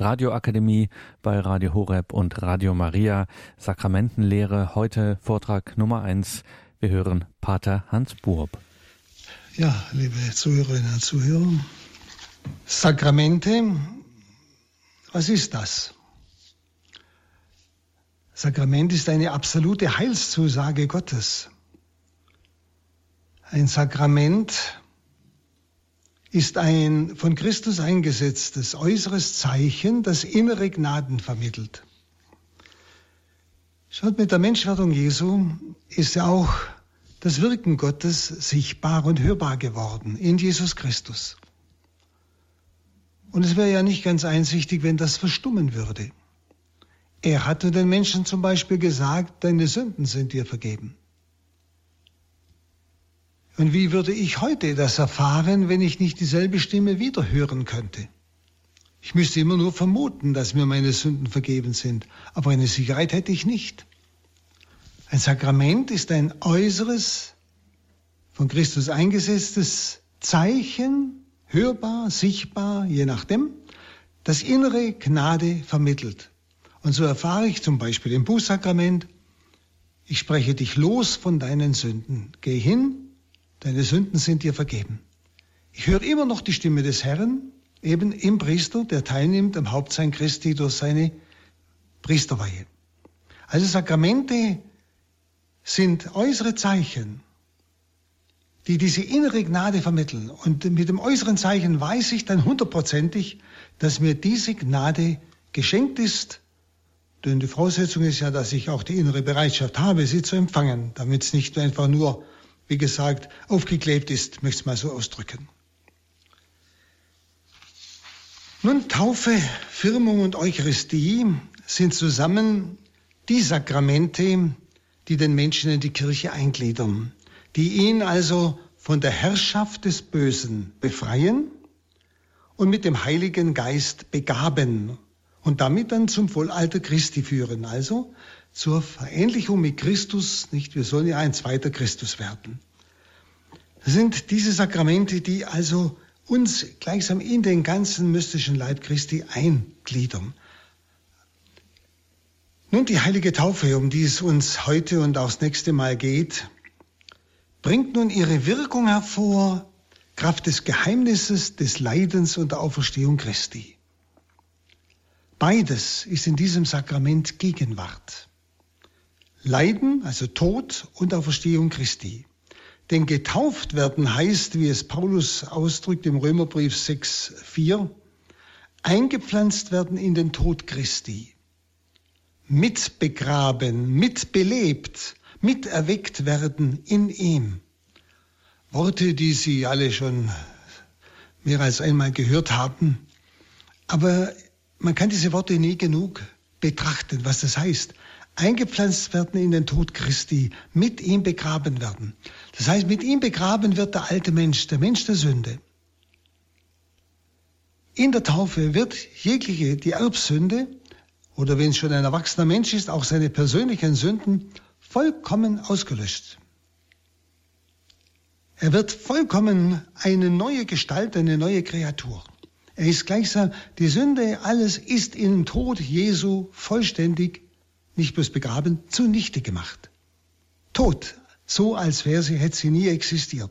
Radioakademie bei Radio Horeb und Radio Maria. Sakramentenlehre, heute Vortrag Nummer eins. Wir hören Pater Hans Burb. Ja, liebe Zuhörerinnen und Zuhörer, Sakramente, was ist das? Sakrament ist eine absolute Heilszusage Gottes. Ein Sakrament ist ein von Christus eingesetztes äußeres Zeichen, das innere Gnaden vermittelt. Schaut, mit der Menschwerdung Jesu ist ja auch das Wirken Gottes sichtbar und hörbar geworden in Jesus Christus. Und es wäre ja nicht ganz einsichtig, wenn das verstummen würde. Er hatte den Menschen zum Beispiel gesagt, deine Sünden sind dir vergeben. Und wie würde ich heute das erfahren, wenn ich nicht dieselbe Stimme wieder hören könnte? Ich müsste immer nur vermuten, dass mir meine Sünden vergeben sind, aber eine Sicherheit hätte ich nicht. Ein Sakrament ist ein äußeres, von Christus eingesetztes Zeichen, hörbar, sichtbar, je nachdem, das innere Gnade vermittelt. Und so erfahre ich zum Beispiel im Bußsakrament, ich spreche dich los von deinen Sünden. Geh hin, deine Sünden sind dir vergeben. Ich höre immer noch die Stimme des Herrn, eben im Priester, der teilnimmt am Hauptsein Christi durch seine Priesterweihe. Also Sakramente sind äußere Zeichen, die diese innere Gnade vermitteln. Und mit dem äußeren Zeichen weiß ich dann hundertprozentig, dass mir diese Gnade geschenkt ist. Denn die Voraussetzung ist ja, dass ich auch die innere Bereitschaft habe, sie zu empfangen, damit es nicht einfach nur wie gesagt, aufgeklebt ist, möchte ich es mal so ausdrücken. Nun, Taufe, Firmung und Eucharistie sind zusammen die Sakramente, die den Menschen in die Kirche eingliedern, die ihn also von der Herrschaft des Bösen befreien und mit dem Heiligen Geist begaben und damit dann zum Vollalter Christi führen, also zur Verähnlichung mit Christus, nicht? Wir sollen ja ein zweiter Christus werden. Das sind diese Sakramente, die also uns gleichsam in den ganzen mystischen Leib Christi eingliedern. Nun die heilige Taufe, um die es uns heute und auch das nächste Mal geht, bringt nun ihre Wirkung hervor, Kraft des Geheimnisses des Leidens und der Auferstehung Christi. Beides ist in diesem Sakrament Gegenwart. Leiden, also Tod und Auferstehung Christi. Denn getauft werden heißt, wie es Paulus ausdrückt im Römerbrief 6, 4, eingepflanzt werden in den Tod Christi, mitbegraben, mitbelebt, miterweckt werden in ihm. Worte, die Sie alle schon mehr als einmal gehört haben. Aber man kann diese Worte nie genug betrachten, was das heißt eingepflanzt werden in den Tod Christi, mit ihm begraben werden. Das heißt, mit ihm begraben wird der alte Mensch, der Mensch der Sünde. In der Taufe wird jegliche, die Erbsünde, oder wenn es schon ein erwachsener Mensch ist, auch seine persönlichen Sünden vollkommen ausgelöscht. Er wird vollkommen eine neue Gestalt, eine neue Kreatur. Er ist gleichsam, die Sünde, alles ist im Tod Jesu vollständig nicht bloß begraben, zunichte gemacht. Tot, so als wäre sie, hätte sie nie existiert.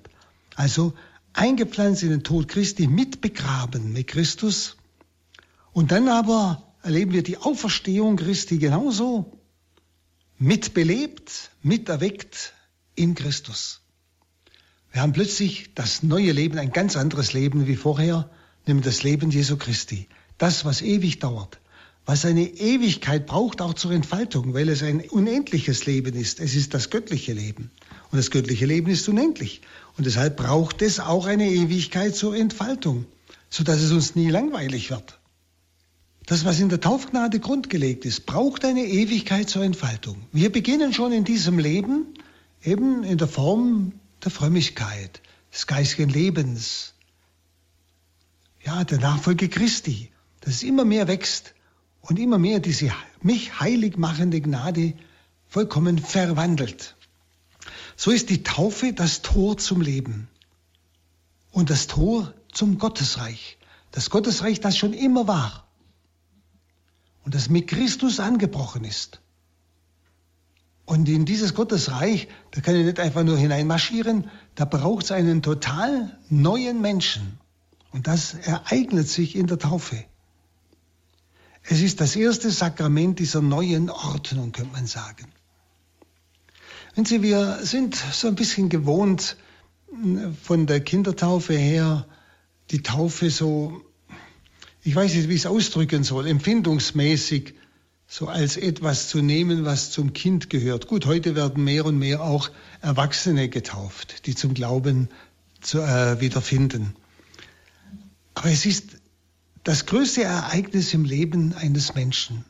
Also eingepflanzt in den Tod Christi, mit begraben mit Christus. Und dann aber erleben wir die Auferstehung Christi genauso, mitbelebt, miterweckt in Christus. Wir haben plötzlich das neue Leben, ein ganz anderes Leben wie vorher, nämlich das Leben Jesu Christi. Das, was ewig dauert was eine Ewigkeit braucht, auch zur Entfaltung, weil es ein unendliches Leben ist. Es ist das göttliche Leben. Und das göttliche Leben ist unendlich. Und deshalb braucht es auch eine Ewigkeit zur Entfaltung, sodass es uns nie langweilig wird. Das, was in der Taufgnade grundgelegt ist, braucht eine Ewigkeit zur Entfaltung. Wir beginnen schon in diesem Leben eben in der Form der Frömmigkeit, des geistigen Lebens, ja, der Nachfolge Christi, dass es immer mehr wächst und immer mehr diese mich heilig machende Gnade vollkommen verwandelt. So ist die Taufe das Tor zum Leben und das Tor zum Gottesreich. Das Gottesreich, das schon immer war. und das mit Christus angebrochen ist. Und in dieses Gottesreich, da kann ich nicht einfach nur hineinmarschieren, da braucht es einen total neuen Menschen. Und das ereignet sich in der Taufe. Es ist das erste Sakrament dieser neuen Ordnung, könnte man sagen. Wenn Sie, wir sind so ein bisschen gewohnt, von der Kindertaufe her, die Taufe so, ich weiß nicht, wie ich es ausdrücken soll, empfindungsmäßig so als etwas zu nehmen, was zum Kind gehört. Gut, heute werden mehr und mehr auch Erwachsene getauft, die zum Glauben zu, äh, wiederfinden. Aber es ist das größte Ereignis im Leben eines Menschen.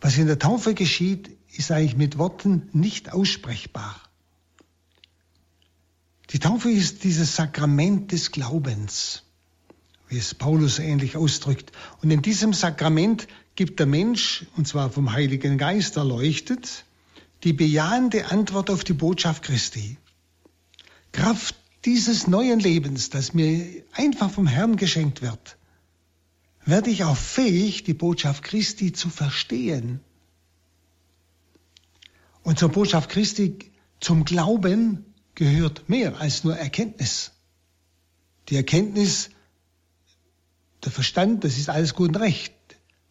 Was in der Taufe geschieht, ist eigentlich mit Worten nicht aussprechbar. Die Taufe ist dieses Sakrament des Glaubens wie es Paulus ähnlich ausdrückt. Und in diesem Sakrament gibt der Mensch, und zwar vom Heiligen Geist erleuchtet, die bejahende Antwort auf die Botschaft Christi. Kraft dieses neuen Lebens, das mir einfach vom Herrn geschenkt wird, werde ich auch fähig, die Botschaft Christi zu verstehen. Und zur Botschaft Christi, zum Glauben gehört mehr als nur Erkenntnis. Die Erkenntnis der Verstand, das ist alles gut und recht.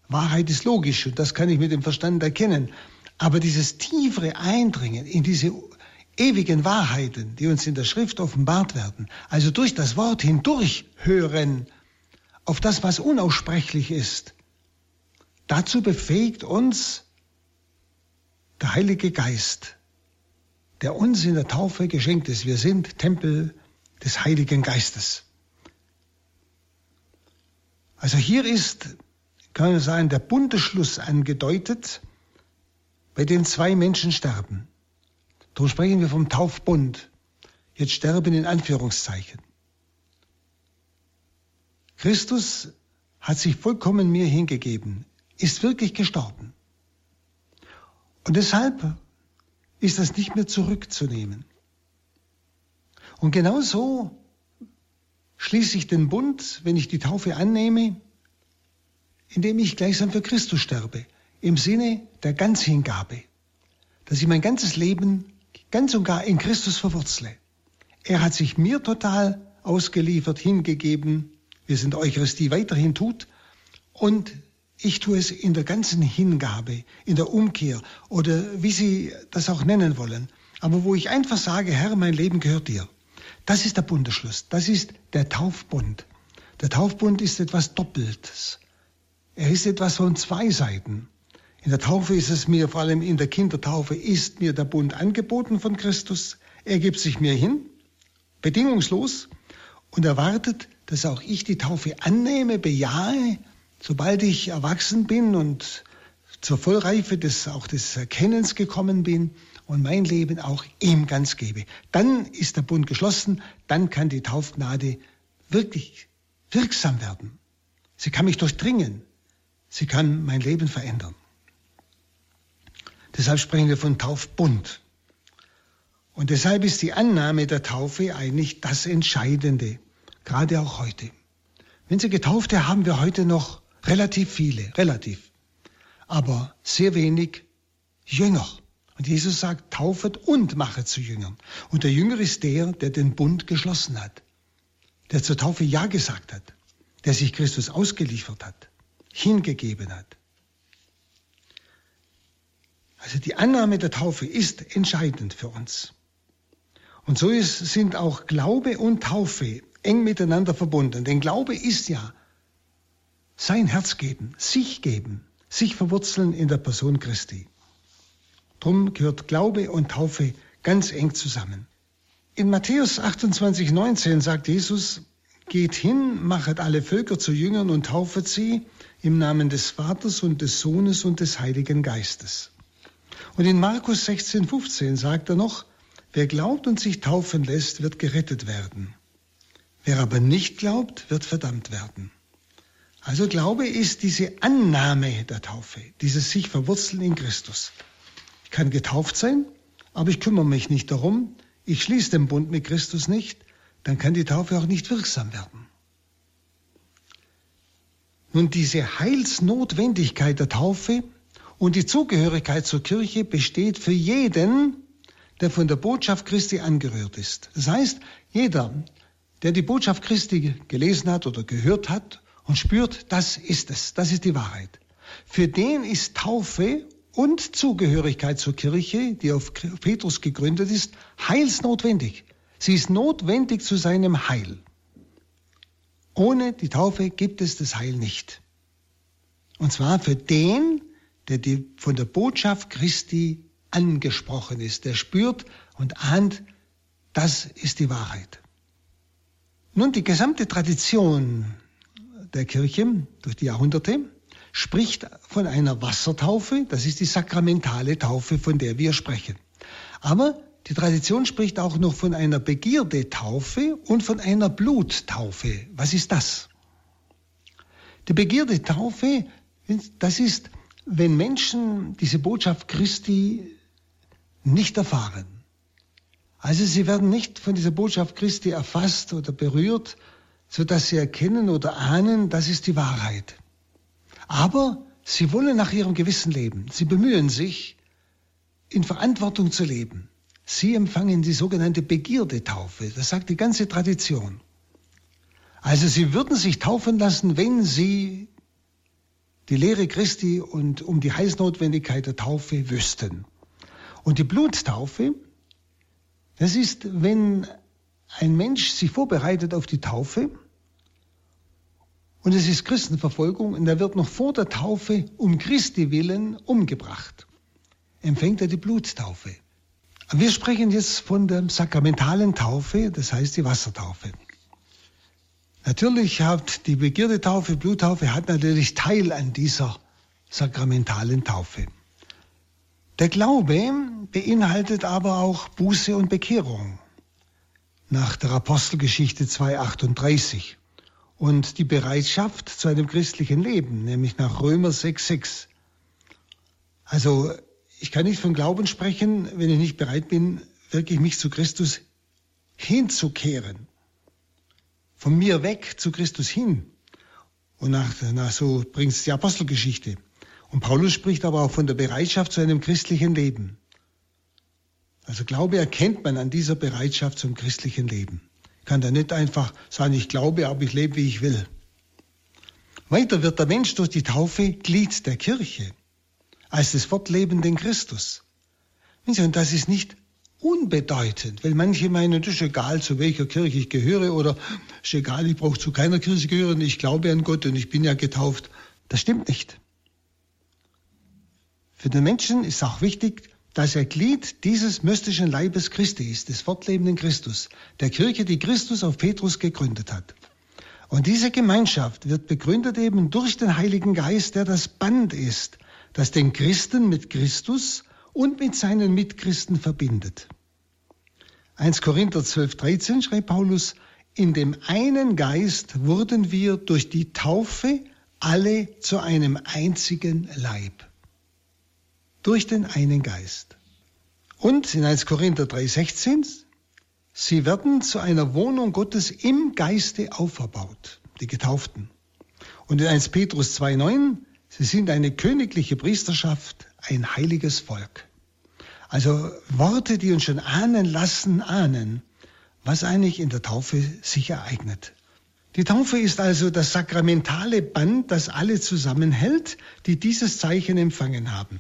Wahrheit ist logisch und das kann ich mit dem Verstand erkennen. Aber dieses tiefere Eindringen in diese ewigen Wahrheiten, die uns in der Schrift offenbart werden, also durch das Wort hindurch hören auf das, was unaussprechlich ist, dazu befähigt uns der Heilige Geist, der uns in der Taufe geschenkt ist. Wir sind Tempel des Heiligen Geistes. Also hier ist, kann man sagen, der Bundesschluss angedeutet, bei dem zwei Menschen sterben. Darum sprechen wir vom Taufbund. Jetzt sterben in Anführungszeichen. Christus hat sich vollkommen mir hingegeben, ist wirklich gestorben. Und deshalb ist das nicht mehr zurückzunehmen. Und genauso schließe ich den Bund, wenn ich die Taufe annehme, indem ich gleichsam für Christus sterbe, im Sinne der Ganzhingabe, dass ich mein ganzes Leben ganz und gar in Christus verwurzle. Er hat sich mir total ausgeliefert, hingegeben, in der Eucharistie weiterhin tut, und ich tue es in der ganzen Hingabe, in der Umkehr oder wie Sie das auch nennen wollen, aber wo ich einfach sage, Herr, mein Leben gehört dir. Das ist der Bundesschluss. Das ist der Taufbund. Der Taufbund ist etwas Doppeltes. Er ist etwas von zwei Seiten. In der Taufe ist es mir, vor allem in der Kindertaufe, ist mir der Bund angeboten von Christus. Er gibt sich mir hin, bedingungslos, und erwartet, dass auch ich die Taufe annehme, bejahe, sobald ich erwachsen bin und zur Vollreife des, auch des Erkennens gekommen bin und mein Leben auch ihm ganz gebe. Dann ist der Bund geschlossen, dann kann die Taufgnade wirklich wirksam werden. Sie kann mich durchdringen. Sie kann mein Leben verändern. Deshalb sprechen wir von Taufbund. Und deshalb ist die Annahme der Taufe eigentlich das Entscheidende, gerade auch heute. Wenn Sie Getaufte haben wir heute noch relativ viele, relativ, aber sehr wenig Jünger. Und Jesus sagt, taufet und machet zu Jüngern. Und der Jünger ist der, der den Bund geschlossen hat, der zur Taufe Ja gesagt hat, der sich Christus ausgeliefert hat, hingegeben hat. Also die Annahme der Taufe ist entscheidend für uns. Und so ist, sind auch Glaube und Taufe eng miteinander verbunden. Denn Glaube ist ja sein Herz geben, sich geben, sich verwurzeln in der Person Christi. Drum gehört Glaube und Taufe ganz eng zusammen. In Matthäus 28, 19 sagt Jesus, Geht hin, machet alle Völker zu Jüngern und taufet sie im Namen des Vaters und des Sohnes und des Heiligen Geistes. Und in Markus 16, 15 sagt er noch, wer glaubt und sich taufen lässt, wird gerettet werden. Wer aber nicht glaubt, wird verdammt werden. Also Glaube ist diese Annahme der Taufe, dieses sich verwurzeln in Christus. Ich kann getauft sein, aber ich kümmere mich nicht darum. Ich schließe den Bund mit Christus nicht. Dann kann die Taufe auch nicht wirksam werden. Nun, diese Heilsnotwendigkeit der Taufe und die Zugehörigkeit zur Kirche besteht für jeden, der von der Botschaft Christi angerührt ist. Das heißt, jeder, der die Botschaft Christi gelesen hat oder gehört hat und spürt, das ist es, das ist die Wahrheit. Für den ist Taufe und Zugehörigkeit zur Kirche, die auf Petrus gegründet ist, heilsnotwendig. Sie ist notwendig zu seinem Heil. Ohne die Taufe gibt es das Heil nicht. Und zwar für den, der von der Botschaft Christi angesprochen ist, der spürt und ahnt, das ist die Wahrheit. Nun, die gesamte Tradition der Kirche durch die Jahrhunderte spricht von einer Wassertaufe, das ist die sakramentale Taufe, von der wir sprechen. Aber die Tradition spricht auch noch von einer Begierdetaufe und von einer Bluttaufe. Was ist das? Die Begierdetaufe, das ist, wenn Menschen diese Botschaft Christi nicht erfahren. Also sie werden nicht von dieser Botschaft Christi erfasst oder berührt, so dass sie erkennen oder ahnen, das ist die Wahrheit. Aber sie wollen nach ihrem Gewissen leben. Sie bemühen sich, in Verantwortung zu leben. Sie empfangen die sogenannte Begierdetaufe. Das sagt die ganze Tradition. Also sie würden sich taufen lassen, wenn sie die Lehre Christi und um die Heilsnotwendigkeit der Taufe wüssten. Und die Bluttaufe, das ist, wenn ein Mensch sich vorbereitet auf die Taufe und es ist Christenverfolgung und er wird noch vor der Taufe um Christi willen umgebracht, empfängt er die Bluttaufe. Wir sprechen jetzt von der sakramentalen Taufe, das heißt die Wassertaufe. Natürlich hat die Begierdetaufe, Bluttaufe, hat natürlich Teil an dieser sakramentalen Taufe. Der Glaube beinhaltet aber auch Buße und Bekehrung nach der Apostelgeschichte 2.38 und die Bereitschaft zu einem christlichen Leben, nämlich nach Römer 6.6. Also ich kann nicht von Glauben sprechen, wenn ich nicht bereit bin, wirklich mich zu Christus hinzukehren. Von mir weg zu Christus hin. Und nach, nach so bringt es die Apostelgeschichte. Und Paulus spricht aber auch von der Bereitschaft zu einem christlichen Leben. Also Glaube erkennt man an dieser Bereitschaft zum christlichen Leben. Ich kann da nicht einfach sagen, ich glaube, aber ich lebe, wie ich will. Weiter wird der Mensch durch die Taufe Glied der Kirche, als des fortlebenden Christus. Und das ist nicht unbedeutend, weil manche meinen, es ist egal, zu welcher Kirche ich gehöre oder ist egal, ich brauche zu keiner Kirche gehören, ich glaube an Gott und ich bin ja getauft. Das stimmt nicht. Für den Menschen ist auch wichtig, dass er Glied dieses mystischen Leibes Christi ist, des fortlebenden Christus, der Kirche, die Christus auf Petrus gegründet hat. Und diese Gemeinschaft wird begründet eben durch den Heiligen Geist, der das Band ist, das den Christen mit Christus und mit seinen Mitchristen verbindet. 1 Korinther 12, 13 schreibt Paulus, in dem einen Geist wurden wir durch die Taufe alle zu einem einzigen Leib durch den einen Geist. Und in 1 Korinther 3,16, sie werden zu einer Wohnung Gottes im Geiste auferbaut, die Getauften. Und in 1 Petrus 2,9, sie sind eine königliche Priesterschaft, ein heiliges Volk. Also Worte, die uns schon ahnen lassen, ahnen, was eigentlich in der Taufe sich ereignet. Die Taufe ist also das sakramentale Band, das alle zusammenhält, die dieses Zeichen empfangen haben.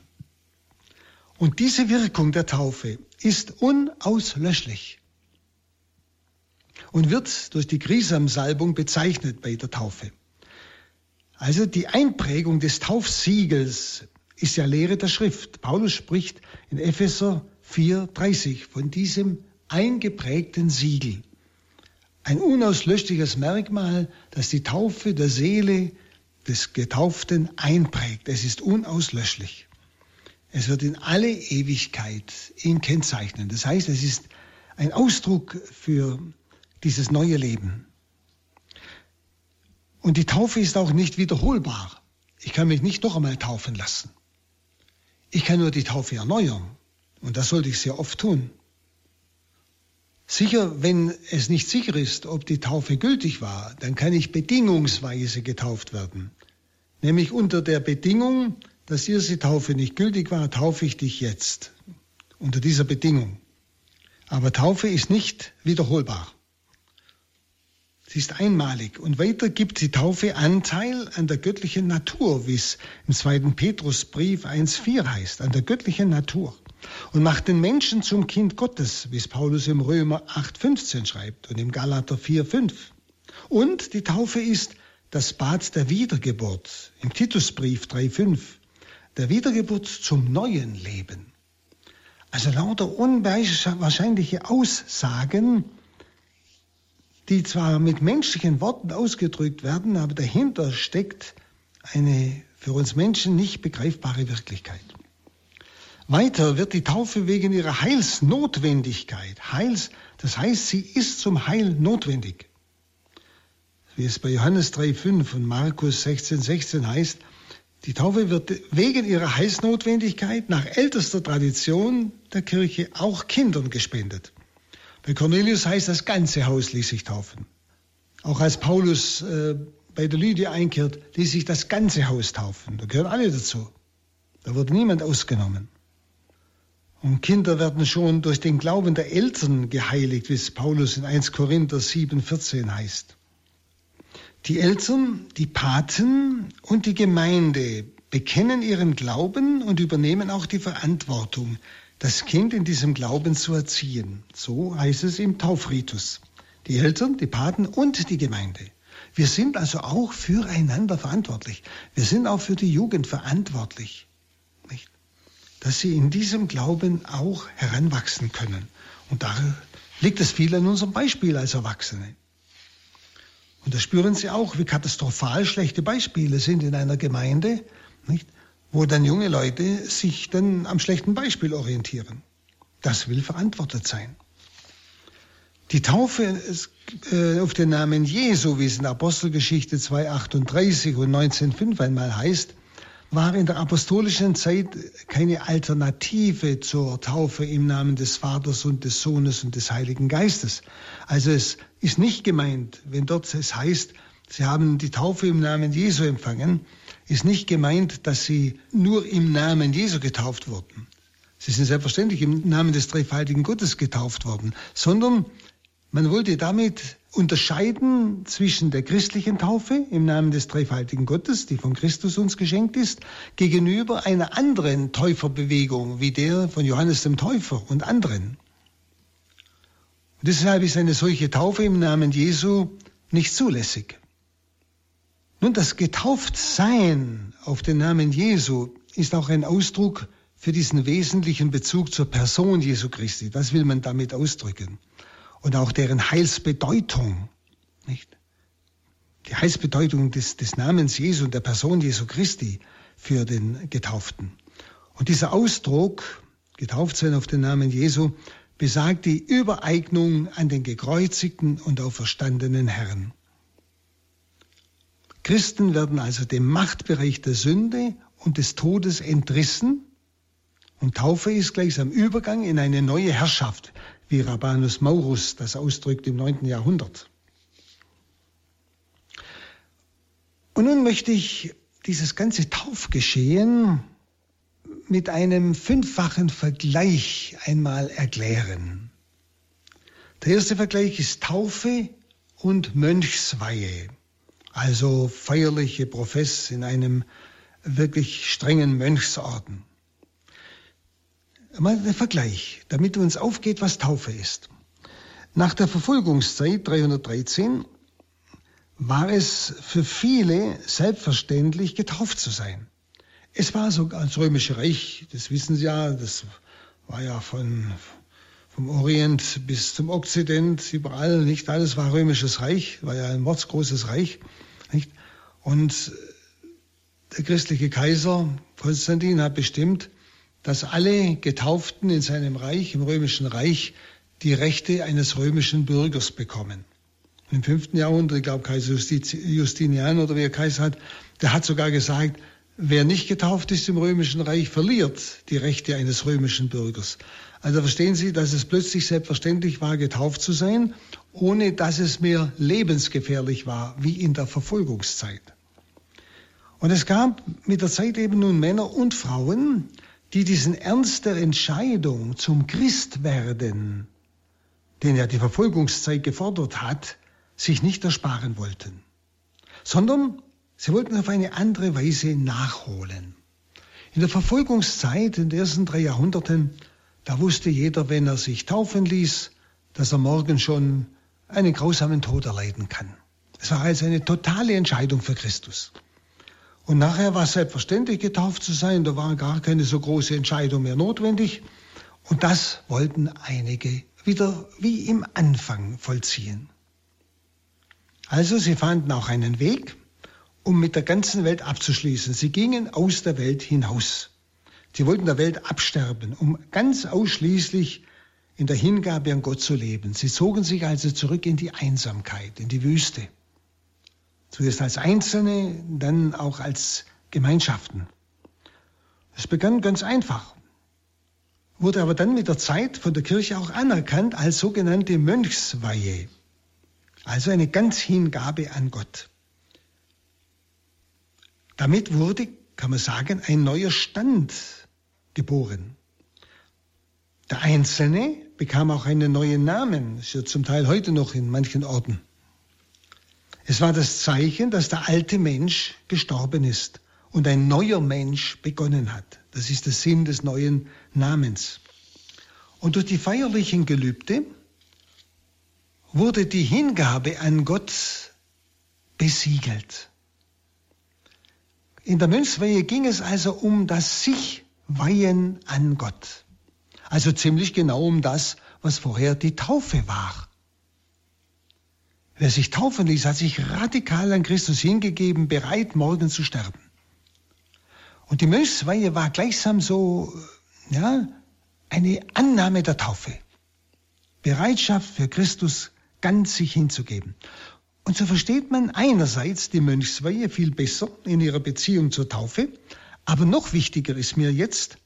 Und diese Wirkung der Taufe ist unauslöschlich und wird durch die Grisamsalbung bezeichnet bei der Taufe. Also die Einprägung des Taufsiegels ist ja Lehre der Schrift. Paulus spricht in Epheser 4,30 von diesem eingeprägten Siegel. Ein unauslöschliches Merkmal, das die Taufe der Seele des Getauften einprägt. Es ist unauslöschlich. Es wird in alle Ewigkeit ihn kennzeichnen. Das heißt, es ist ein Ausdruck für dieses neue Leben. Und die Taufe ist auch nicht wiederholbar. Ich kann mich nicht noch einmal taufen lassen. Ich kann nur die Taufe erneuern. Und das sollte ich sehr oft tun. Sicher, wenn es nicht sicher ist, ob die Taufe gültig war, dann kann ich bedingungsweise getauft werden. Nämlich unter der Bedingung, dass die erste Taufe nicht gültig war, taufe ich dich jetzt. Unter dieser Bedingung. Aber Taufe ist nicht wiederholbar. Sie ist einmalig. Und weiter gibt die Taufe Anteil an der göttlichen Natur, wie es im zweiten Petrusbrief 1.4 heißt, an der göttlichen Natur. Und macht den Menschen zum Kind Gottes, wie es Paulus im Römer 8.15 schreibt und im Galater 4.5. Und die Taufe ist das Bad der Wiedergeburt, im Titusbrief 3.5, der Wiedergeburt zum neuen Leben. Also lauter unwahrscheinliche Aussagen, die zwar mit menschlichen Worten ausgedrückt werden, aber dahinter steckt eine für uns Menschen nicht begreifbare Wirklichkeit. Weiter wird die Taufe wegen ihrer Heilsnotwendigkeit, Heils, das heißt, sie ist zum Heil notwendig. Wie es bei Johannes 3,5 und Markus 16,16 16 heißt, die Taufe wird wegen ihrer Heilsnotwendigkeit nach ältester Tradition der Kirche auch Kindern gespendet. Bei Cornelius heißt, das ganze Haus ließ sich taufen. Auch als Paulus äh, bei der Lydia einkehrt, ließ sich das ganze Haus taufen. Da gehören alle dazu. Da wurde niemand ausgenommen. Und Kinder werden schon durch den Glauben der Eltern geheiligt, wie es Paulus in 1 Korinther 7,14 heißt. Die Eltern, die Paten und die Gemeinde bekennen ihren Glauben und übernehmen auch die Verantwortung, das Kind in diesem Glauben zu erziehen. So heißt es im Taufritus. Die Eltern, die Paten und die Gemeinde. Wir sind also auch füreinander verantwortlich. Wir sind auch für die Jugend verantwortlich. Dass sie in diesem Glauben auch heranwachsen können. Und da liegt es viel an unserem Beispiel als Erwachsene. Und da spüren Sie auch, wie katastrophal schlechte Beispiele sind in einer Gemeinde. Nicht? wo dann junge Leute sich dann am schlechten Beispiel orientieren. Das will verantwortet sein. Die Taufe äh, auf den Namen Jesu, wie es in Apostelgeschichte 2.38 und 19.5 einmal heißt, war in der apostolischen Zeit keine Alternative zur Taufe im Namen des Vaters und des Sohnes und des Heiligen Geistes. Also es ist nicht gemeint, wenn dort es heißt, Sie haben die Taufe im Namen Jesu empfangen, ist nicht gemeint, dass sie nur im Namen Jesu getauft wurden. Sie sind selbstverständlich im Namen des dreifaltigen Gottes getauft worden, sondern man wollte damit unterscheiden zwischen der christlichen Taufe im Namen des dreifaltigen Gottes, die von Christus uns geschenkt ist, gegenüber einer anderen Täuferbewegung, wie der von Johannes dem Täufer und anderen. Und deshalb ist eine solche Taufe im Namen Jesu nicht zulässig. Nun, das Getauftsein auf den Namen Jesu ist auch ein Ausdruck für diesen wesentlichen Bezug zur Person Jesu Christi. Das will man damit ausdrücken. Und auch deren Heilsbedeutung, nicht? Die Heilsbedeutung des, des Namens Jesu und der Person Jesu Christi für den Getauften. Und dieser Ausdruck, getauft sein auf den Namen Jesu, besagt die Übereignung an den gekreuzigten und auferstandenen Herrn. Christen werden also dem Machtbereich der Sünde und des Todes entrissen und Taufe ist gleichsam Übergang in eine neue Herrschaft, wie Rabanus Maurus das ausdrückt im 9. Jahrhundert. Und nun möchte ich dieses ganze Taufgeschehen mit einem fünffachen Vergleich einmal erklären. Der erste Vergleich ist Taufe und Mönchsweihe also feierliche Profess in einem wirklich strengen Mönchsorden. Mal der Vergleich, damit uns aufgeht, was Taufe ist. Nach der Verfolgungszeit 313 war es für viele selbstverständlich, getauft zu sein. Es war sogar das Römische Reich, das wissen Sie ja, das war ja von, vom Orient bis zum Okzident, überall, nicht alles war Römisches Reich, war ja ein mordsgroßes Reich. Nicht? Und der christliche Kaiser Konstantin hat bestimmt, dass alle Getauften in seinem Reich, im römischen Reich, die Rechte eines römischen Bürgers bekommen. Im fünften Jahrhundert, ich glaube Kaiser Justinian oder wer Kaiser hat, der hat sogar gesagt, wer nicht getauft ist im römischen Reich, verliert die Rechte eines römischen Bürgers. Also verstehen Sie, dass es plötzlich selbstverständlich war, getauft zu sein, ohne dass es mir lebensgefährlich war, wie in der Verfolgungszeit. Und es gab mit der Zeit eben nun Männer und Frauen, die diesen Ernst der Entscheidung zum Christwerden, den ja die Verfolgungszeit gefordert hat, sich nicht ersparen wollten, sondern sie wollten auf eine andere Weise nachholen. In der Verfolgungszeit, in den ersten drei Jahrhunderten, da wusste jeder, wenn er sich taufen ließ, dass er morgen schon einen grausamen Tod erleiden kann. Es war also eine totale Entscheidung für Christus. Und nachher war es selbstverständlich, getauft zu sein. Da war gar keine so große Entscheidung mehr notwendig. Und das wollten einige wieder wie im Anfang vollziehen. Also sie fanden auch einen Weg, um mit der ganzen Welt abzuschließen. Sie gingen aus der Welt hinaus. Sie wollten der Welt absterben, um ganz ausschließlich in der Hingabe an Gott zu leben. Sie zogen sich also zurück in die Einsamkeit, in die Wüste. Zuerst als Einzelne, dann auch als Gemeinschaften. Es begann ganz einfach, wurde aber dann mit der Zeit von der Kirche auch anerkannt als sogenannte Mönchsweihe, also eine ganz Hingabe an Gott. Damit wurde, kann man sagen, ein neuer Stand geboren. Der Einzelne bekam auch einen neuen Namen, ist ja zum Teil heute noch in manchen Orten. Es war das Zeichen, dass der alte Mensch gestorben ist und ein neuer Mensch begonnen hat. Das ist der Sinn des neuen Namens. Und durch die feierlichen Gelübde wurde die Hingabe an Gott besiegelt. In der Mönchsweihe ging es also um das Sich-Weihen an Gott. Also ziemlich genau um das, was vorher die Taufe war. Wer sich taufen ließ, hat sich radikal an Christus hingegeben, bereit, morgen zu sterben. Und die Mönchsweihe war gleichsam so, ja, eine Annahme der Taufe. Bereitschaft für Christus ganz sich hinzugeben. Und so versteht man einerseits die Mönchsweihe viel besser in ihrer Beziehung zur Taufe, aber noch wichtiger ist mir jetzt,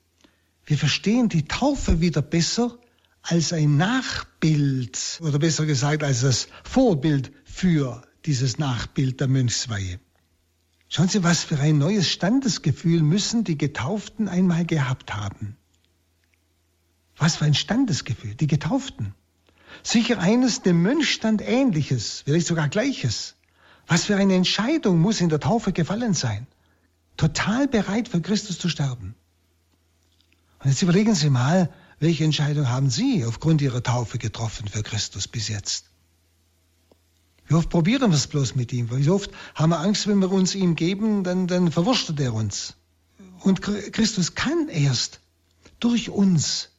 wir verstehen die Taufe wieder besser als ein Nachbild oder besser gesagt als das Vorbild für dieses Nachbild der Mönchsweihe. Schauen Sie, was für ein neues Standesgefühl müssen die Getauften einmal gehabt haben. Was für ein Standesgefühl, die Getauften. Sicher eines dem Mönchstand ähnliches, vielleicht sogar gleiches. Was für eine Entscheidung muss in der Taufe gefallen sein. Total bereit für Christus zu sterben. Und jetzt überlegen Sie mal, welche Entscheidung haben Sie aufgrund Ihrer Taufe getroffen für Christus bis jetzt? Wie oft probieren wir es bloß mit ihm? Wie oft haben wir Angst, wenn wir uns ihm geben, dann, dann verwurstet er uns. Und Christus kann erst durch uns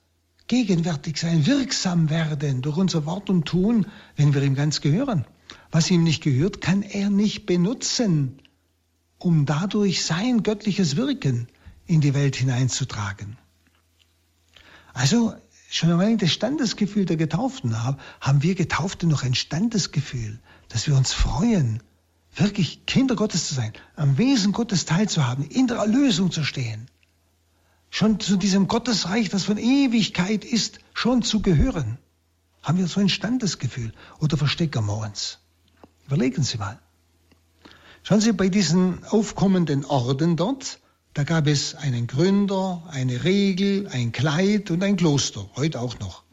gegenwärtig sein, wirksam werden durch unser Wort und Tun, wenn wir ihm ganz gehören. Was ihm nicht gehört, kann er nicht benutzen, um dadurch sein göttliches Wirken in die Welt hineinzutragen. Also schon allein das Standesgefühl der Getauften haben, haben wir Getaufte noch ein Standesgefühl, dass wir uns freuen, wirklich Kinder Gottes zu sein, am Wesen Gottes teilzuhaben, in der Erlösung zu stehen. Schon zu diesem Gottesreich, das von Ewigkeit ist, schon zu gehören. Haben wir so ein Standesgefühl oder verstecken wir uns? Überlegen Sie mal. Schauen Sie, bei diesen aufkommenden Orden dort, da gab es einen Gründer, eine Regel, ein Kleid und ein Kloster, heute auch noch.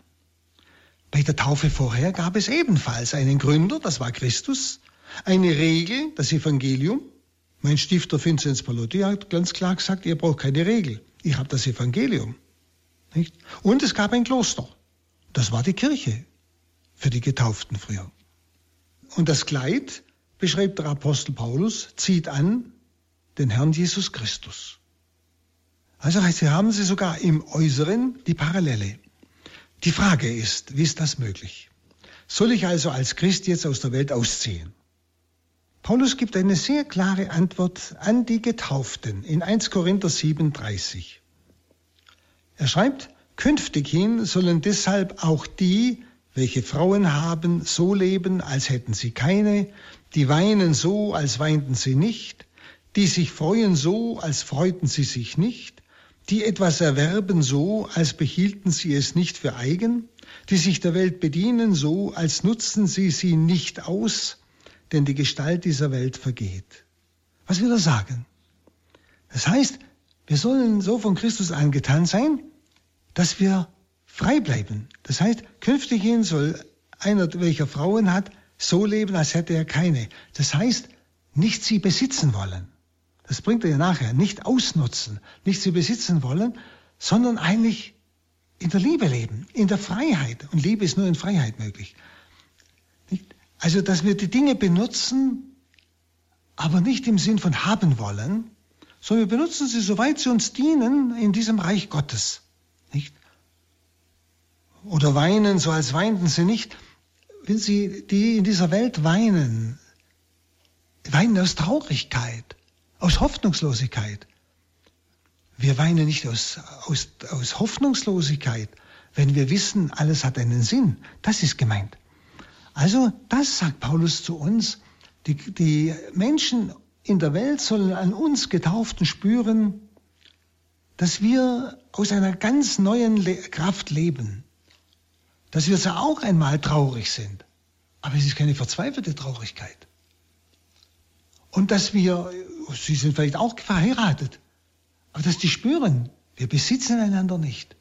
Bei der Taufe vorher gab es ebenfalls einen Gründer, das war Christus, eine Regel, das Evangelium. Mein Stifter Vinzenz Palotti hat ganz klar gesagt, ihr braucht keine Regel, ich habe das Evangelium. Nicht? Und es gab ein Kloster, das war die Kirche für die Getauften früher. Und das Kleid, beschreibt der Apostel Paulus, zieht an den Herrn Jesus Christus. Also heißt, hier haben Sie sogar im Äußeren die Parallele. Die Frage ist, wie ist das möglich? Soll ich also als Christ jetzt aus der Welt ausziehen? Paulus gibt eine sehr klare Antwort an die Getauften in 1 Korinther 37. Er schreibt, künftig sollen deshalb auch die, welche Frauen haben, so leben, als hätten sie keine, die weinen so, als weinten sie nicht, die sich freuen so, als freuten sie sich nicht, die etwas erwerben so, als behielten sie es nicht für eigen, die sich der Welt bedienen so, als nutzten sie sie nicht aus, denn die Gestalt dieser Welt vergeht. Was will er sagen? Das heißt, wir sollen so von Christus angetan sein, dass wir frei bleiben. Das heißt, künftig hin soll einer, welcher Frauen hat, so leben, als hätte er keine. Das heißt, nicht sie besitzen wollen. Das bringt er ja nachher. Nicht ausnutzen, nicht sie besitzen wollen, sondern eigentlich in der Liebe leben, in der Freiheit. Und Liebe ist nur in Freiheit möglich. Also, dass wir die Dinge benutzen, aber nicht im Sinn von haben wollen, sondern wir benutzen sie, soweit sie uns dienen, in diesem Reich Gottes. Nicht? Oder weinen, so als weinten sie nicht. Wenn sie, die in dieser Welt weinen, weinen aus Traurigkeit, aus Hoffnungslosigkeit. Wir weinen nicht aus, aus, aus Hoffnungslosigkeit, wenn wir wissen, alles hat einen Sinn. Das ist gemeint. Also, das sagt Paulus zu uns. Die, die Menschen in der Welt sollen an uns Getauften spüren, dass wir aus einer ganz neuen Le Kraft leben. Dass wir zwar auch einmal traurig sind, aber es ist keine verzweifelte Traurigkeit. Und dass wir, sie sind vielleicht auch verheiratet, aber dass die spüren, wir besitzen einander nicht.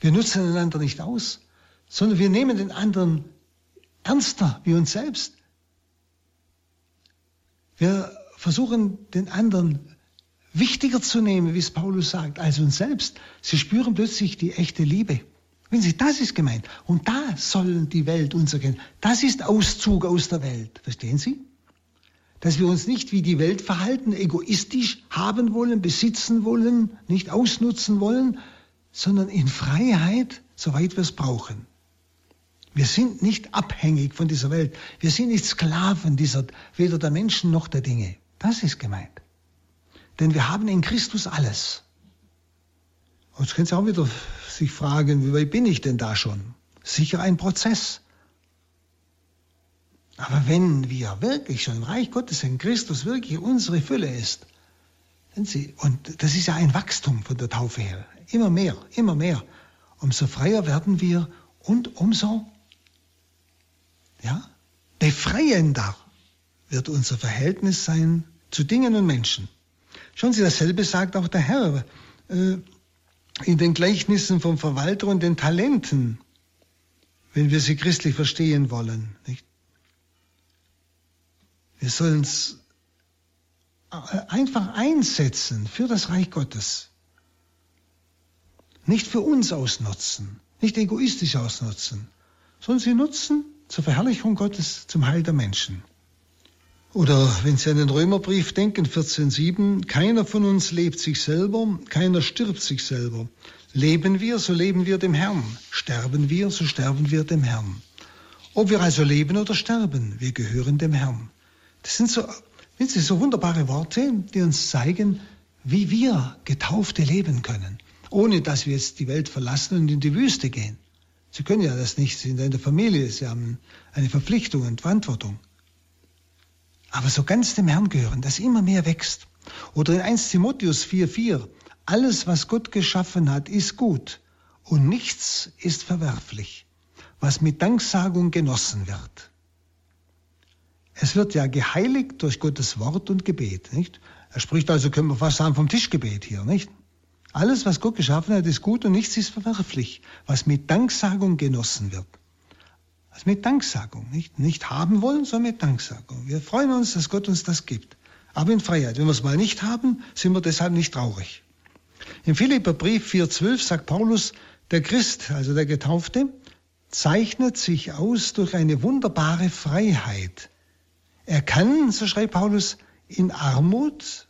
Wir nutzen einander nicht aus, sondern wir nehmen den anderen ernster wie uns selbst. Wir versuchen den anderen wichtiger zu nehmen, wie es Paulus sagt, als uns selbst. Sie spüren plötzlich die echte Liebe. Wenn Sie, das ist gemeint. Und da sollen die Welt uns erkennen. Das ist Auszug aus der Welt. Verstehen Sie? Dass wir uns nicht wie die Welt verhalten, egoistisch haben wollen, besitzen wollen, nicht ausnutzen wollen, sondern in Freiheit, soweit wir es brauchen. Wir sind nicht abhängig von dieser Welt. Wir sind nicht Sklaven dieser, weder der Menschen noch der Dinge. Das ist gemeint. Denn wir haben in Christus alles. Und jetzt können Sie auch wieder sich fragen, wie weit bin ich denn da schon? Sicher ein Prozess. Aber wenn wir wirklich schon im Reich Gottes in Christus wirklich unsere Fülle ist, Sie, und das ist ja ein Wachstum von der Taufe her, immer mehr, immer mehr, umso freier werden wir und umso ja? Befreiender wird unser Verhältnis sein zu Dingen und Menschen. Schauen Sie, dasselbe sagt auch der Herr äh, in den Gleichnissen vom Verwalter und den Talenten, wenn wir sie christlich verstehen wollen. Nicht? Wir sollen es äh, einfach einsetzen für das Reich Gottes. Nicht für uns ausnutzen, nicht egoistisch ausnutzen, sondern sie nutzen zur Verherrlichung Gottes, zum Heil der Menschen. Oder wenn Sie an den Römerbrief denken, 14.7, keiner von uns lebt sich selber, keiner stirbt sich selber. Leben wir, so leben wir dem Herrn. Sterben wir, so sterben wir dem Herrn. Ob wir also leben oder sterben, wir gehören dem Herrn. Das sind so, Sie, so wunderbare Worte, die uns zeigen, wie wir Getaufte leben können, ohne dass wir jetzt die Welt verlassen und in die Wüste gehen. Sie können ja das nicht, Sie sind in der Familie, Sie haben eine Verpflichtung und Verantwortung. Aber so ganz dem Herrn gehören, das immer mehr wächst. Oder in 1 Timotheus 4,4, alles, was Gott geschaffen hat, ist gut und nichts ist verwerflich, was mit Danksagung genossen wird. Es wird ja geheiligt durch Gottes Wort und Gebet, nicht? Er spricht also, können wir fast sagen, vom Tischgebet hier, nicht? Alles, was Gott geschaffen hat, ist gut und nichts ist verwerflich, was mit Danksagung genossen wird. Also mit Danksagung, nicht, nicht haben wollen, sondern mit Danksagung. Wir freuen uns, dass Gott uns das gibt. Aber in Freiheit. Wenn wir es mal nicht haben, sind wir deshalb nicht traurig. Im Philipperbrief 4,12 sagt Paulus, der Christ, also der Getaufte, zeichnet sich aus durch eine wunderbare Freiheit. Er kann, so schreibt Paulus, in Armut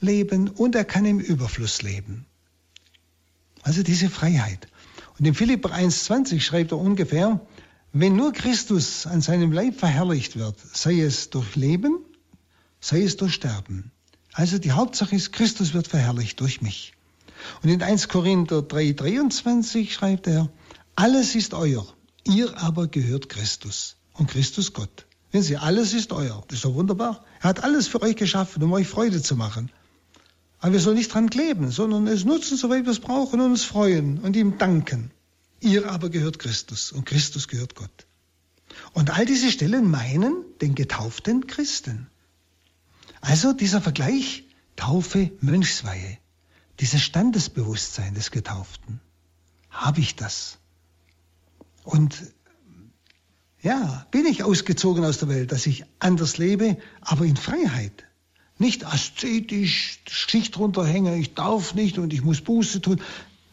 leben und er kann im Überfluss leben. Also diese Freiheit. Und in Philipper 1,20 schreibt er ungefähr, wenn nur Christus an seinem Leib verherrlicht wird, sei es durch Leben, sei es durch Sterben. Also die Hauptsache ist, Christus wird verherrlicht durch mich. Und in 1 Korinther 3,23 schreibt er, alles ist euer, ihr aber gehört Christus und Christus Gott. Wenn Sie, alles ist euer. Das ist doch wunderbar. Er hat alles für euch geschaffen, um euch Freude zu machen. Aber wir sollen nicht dran kleben, sondern es nutzen, soweit wir es brauchen und uns freuen und ihm danken. Ihr aber gehört Christus und Christus gehört Gott. Und all diese Stellen meinen den getauften Christen. Also dieser Vergleich, Taufe, Mönchsweihe, dieses Standesbewusstsein des Getauften. Habe ich das? Und ja, bin ich ausgezogen aus der Welt, dass ich anders lebe, aber in Freiheit. Nicht aszetisch, das Gesicht runterhängen, ich darf nicht und ich muss Buße tun.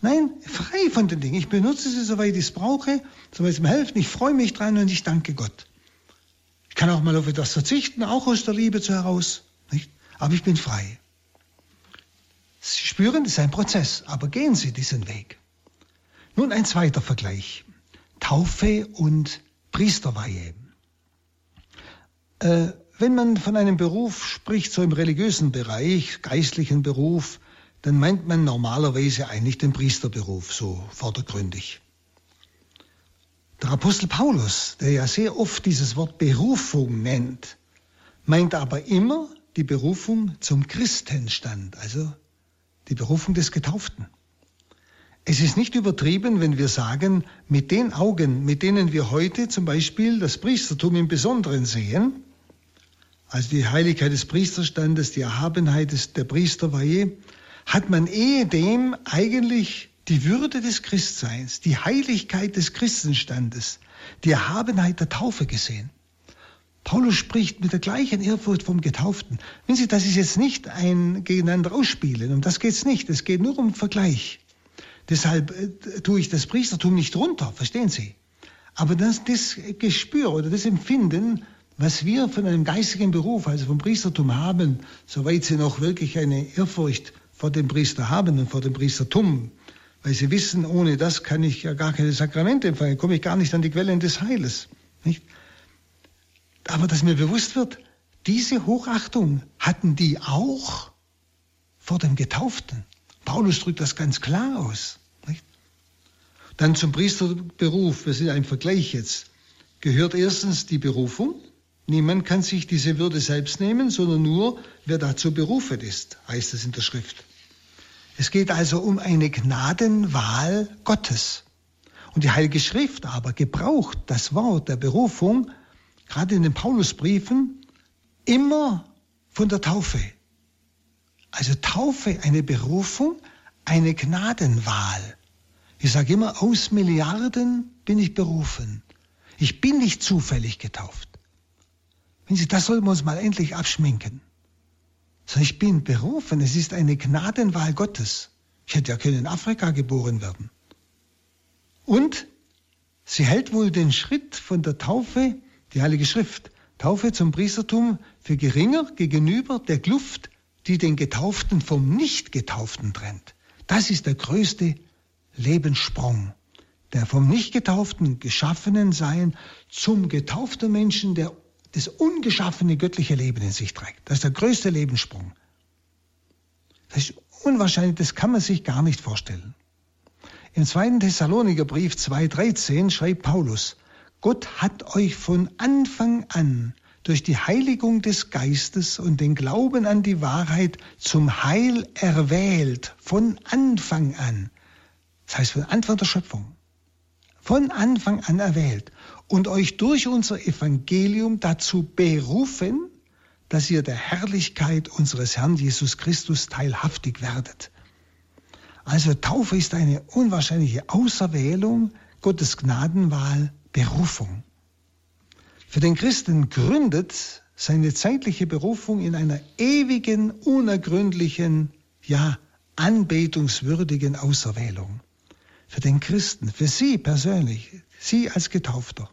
Nein, frei von den Dingen. Ich benutze sie, soweit ich es brauche, soweit es mir hilft. Ich freue mich dran und ich danke Gott. Ich kann auch mal auf etwas verzichten, auch aus der Liebe zu heraus. Nicht? Aber ich bin frei. Sie spüren, das ist ein Prozess, aber gehen Sie diesen Weg. Nun ein zweiter Vergleich. Taufe und Priesterweihe. Äh, wenn man von einem Beruf spricht, so im religiösen Bereich, geistlichen Beruf, dann meint man normalerweise eigentlich den Priesterberuf, so vordergründig. Der Apostel Paulus, der ja sehr oft dieses Wort Berufung nennt, meint aber immer die Berufung zum Christenstand, also die Berufung des Getauften. Es ist nicht übertrieben, wenn wir sagen, mit den Augen, mit denen wir heute zum Beispiel das Priestertum im Besonderen sehen, also die Heiligkeit des Priesterstandes, die Erhabenheit des, der Priesterweihe, hat man ehedem eigentlich die Würde des Christseins, die Heiligkeit des Christenstandes, die Erhabenheit der Taufe gesehen. Paulus spricht mit der gleichen Ehrfurcht vom Getauften. Wenn Sie, das ist jetzt nicht ein gegeneinander ausspielen, um das geht es nicht, es geht nur um Vergleich. Deshalb äh, tue ich das Priestertum nicht runter, verstehen Sie? Aber das, das Gespür oder das Empfinden, was wir von einem geistigen Beruf, also vom Priestertum haben, soweit Sie noch wirklich eine Ehrfurcht vor dem Priester haben und vor dem Priestertum, weil Sie wissen, ohne das kann ich ja gar keine Sakramente empfangen, komme ich gar nicht an die Quellen des Heiles. Nicht? Aber dass mir bewusst wird, diese Hochachtung hatten die auch vor dem Getauften. Paulus drückt das ganz klar aus. Nicht? Dann zum Priesterberuf, wir sind im Vergleich jetzt, gehört erstens die Berufung. Niemand kann sich diese Würde selbst nehmen, sondern nur, wer dazu berufen ist, heißt es in der Schrift. Es geht also um eine Gnadenwahl Gottes. Und die Heilige Schrift aber gebraucht das Wort der Berufung gerade in den Paulusbriefen, immer von der Taufe. Also Taufe, eine Berufung, eine Gnadenwahl. Ich sage immer, aus Milliarden bin ich berufen. Ich bin nicht zufällig getauft. Wenn Sie, das sollten wir uns mal endlich abschminken. Sondern ich bin berufen. Es ist eine Gnadenwahl Gottes. Ich hätte ja können in Afrika geboren werden. Und sie hält wohl den Schritt von der Taufe die Heilige Schrift. Taufe zum Priestertum für geringer gegenüber der Kluft, die den Getauften vom Nicht-Getauften trennt. Das ist der größte Lebenssprung, der vom Nicht-Getauften geschaffenen Sein zum getauften Menschen, der das ungeschaffene göttliche Leben in sich trägt. Das ist der größte Lebenssprung. Das ist unwahrscheinlich, das kann man sich gar nicht vorstellen. Im zweiten Thessaloniker Brief 2,13 schreibt Paulus, Gott hat euch von Anfang an durch die Heiligung des Geistes und den Glauben an die Wahrheit zum Heil erwählt, von Anfang an. Das heißt von Anfang der Schöpfung. Von Anfang an erwählt und euch durch unser Evangelium dazu berufen, dass ihr der Herrlichkeit unseres Herrn Jesus Christus teilhaftig werdet. Also Taufe ist eine unwahrscheinliche Auserwählung, Gottes Gnadenwahl Berufung. Für den Christen gründet seine zeitliche Berufung in einer ewigen, unergründlichen, ja, anbetungswürdigen Auserwählung. Für den Christen, für Sie persönlich, Sie als Getaufter,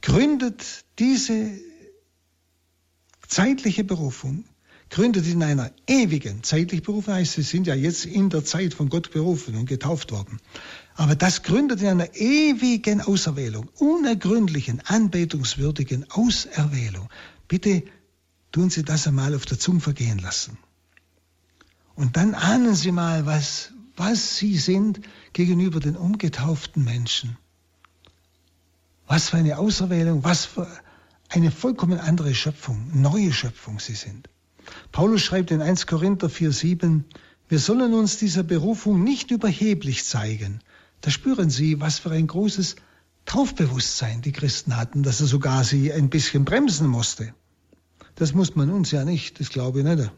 gründet diese zeitliche Berufung, gründet in einer ewigen zeitlichen Berufung, heißt, Sie sind ja jetzt in der Zeit von Gott berufen und getauft worden, aber das gründet in einer ewigen Auserwählung, unergründlichen, anbetungswürdigen Auserwählung. Bitte tun Sie das einmal auf der Zunge vergehen lassen. Und dann ahnen Sie mal, was, was Sie sind gegenüber den umgetauften Menschen. Was für eine Auserwählung, was für eine vollkommen andere Schöpfung, neue Schöpfung Sie sind. Paulus schreibt in 1 Korinther 4,7, wir sollen uns dieser Berufung nicht überheblich zeigen, da spüren Sie, was für ein großes Taufbewusstsein die Christen hatten, dass er sogar sie ein bisschen bremsen musste. Das muss man uns ja nicht, das glaube ich nicht.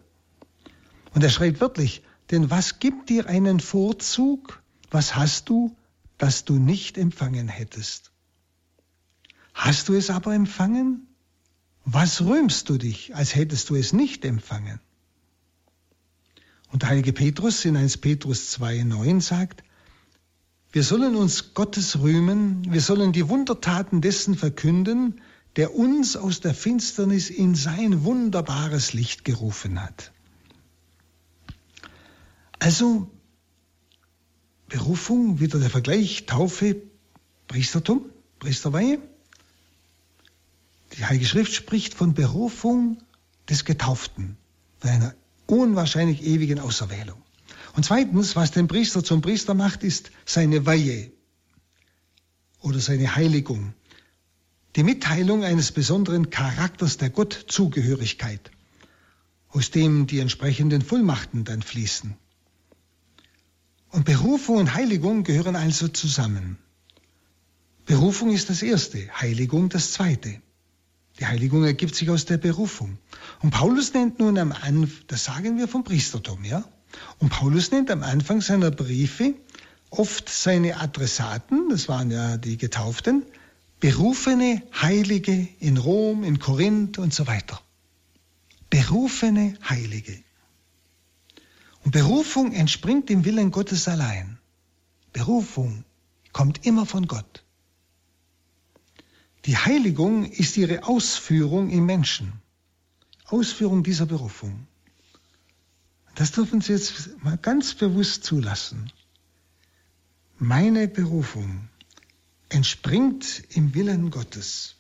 Und er schreibt wirklich, denn was gibt dir einen Vorzug? Was hast du, das du nicht empfangen hättest? Hast du es aber empfangen? Was rühmst du dich, als hättest du es nicht empfangen? Und der heilige Petrus in 1 Petrus 2,9 sagt, wir sollen uns Gottes rühmen, wir sollen die Wundertaten dessen verkünden, der uns aus der Finsternis in sein wunderbares Licht gerufen hat. Also Berufung, wieder der Vergleich, Taufe, Priestertum, Priesterweihe. Die Heilige Schrift spricht von Berufung des Getauften, von einer unwahrscheinlich ewigen Auserwählung. Und zweitens, was den Priester zum Priester macht, ist seine Weihe oder seine Heiligung. Die Mitteilung eines besonderen Charakters der Gottzugehörigkeit, aus dem die entsprechenden Vollmachten dann fließen. Und Berufung und Heiligung gehören also zusammen. Berufung ist das Erste, Heiligung das Zweite. Die Heiligung ergibt sich aus der Berufung. Und Paulus nennt nun am Anfang, das sagen wir vom Priestertum, ja? Und Paulus nennt am Anfang seiner Briefe oft seine Adressaten, das waren ja die Getauften, berufene Heilige in Rom, in Korinth und so weiter. Berufene Heilige. Und Berufung entspringt dem Willen Gottes allein. Berufung kommt immer von Gott. Die Heiligung ist ihre Ausführung im Menschen. Ausführung dieser Berufung. Das dürfen Sie jetzt mal ganz bewusst zulassen. Meine Berufung entspringt im Willen Gottes,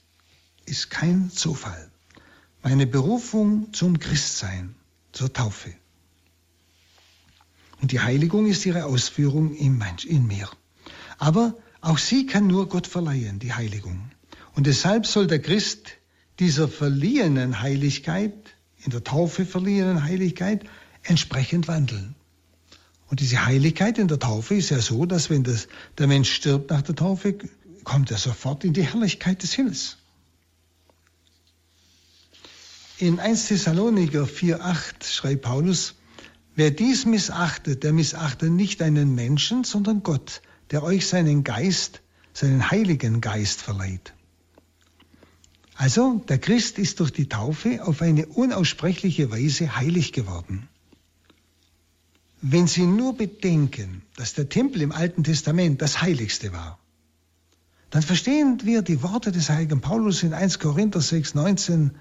ist kein Zufall. Meine Berufung zum Christsein, zur Taufe. Und die Heiligung ist ihre Ausführung im Mensch, in mir. Aber auch sie kann nur Gott verleihen, die Heiligung. Und deshalb soll der Christ dieser verliehenen Heiligkeit, in der Taufe verliehenen Heiligkeit, entsprechend wandeln. Und diese Heiligkeit in der Taufe ist ja so, dass wenn das, der Mensch stirbt nach der Taufe, kommt er sofort in die Herrlichkeit des Himmels. In 1 Thessaloniker 4,8 schreibt Paulus, Wer dies missachtet, der missachtet nicht einen Menschen, sondern Gott, der euch seinen Geist, seinen heiligen Geist verleiht. Also, der Christ ist durch die Taufe auf eine unaussprechliche Weise heilig geworden. Wenn Sie nur bedenken, dass der Tempel im Alten Testament das Heiligste war, dann verstehen wir die Worte des heiligen Paulus in 1 Korinther 6, 19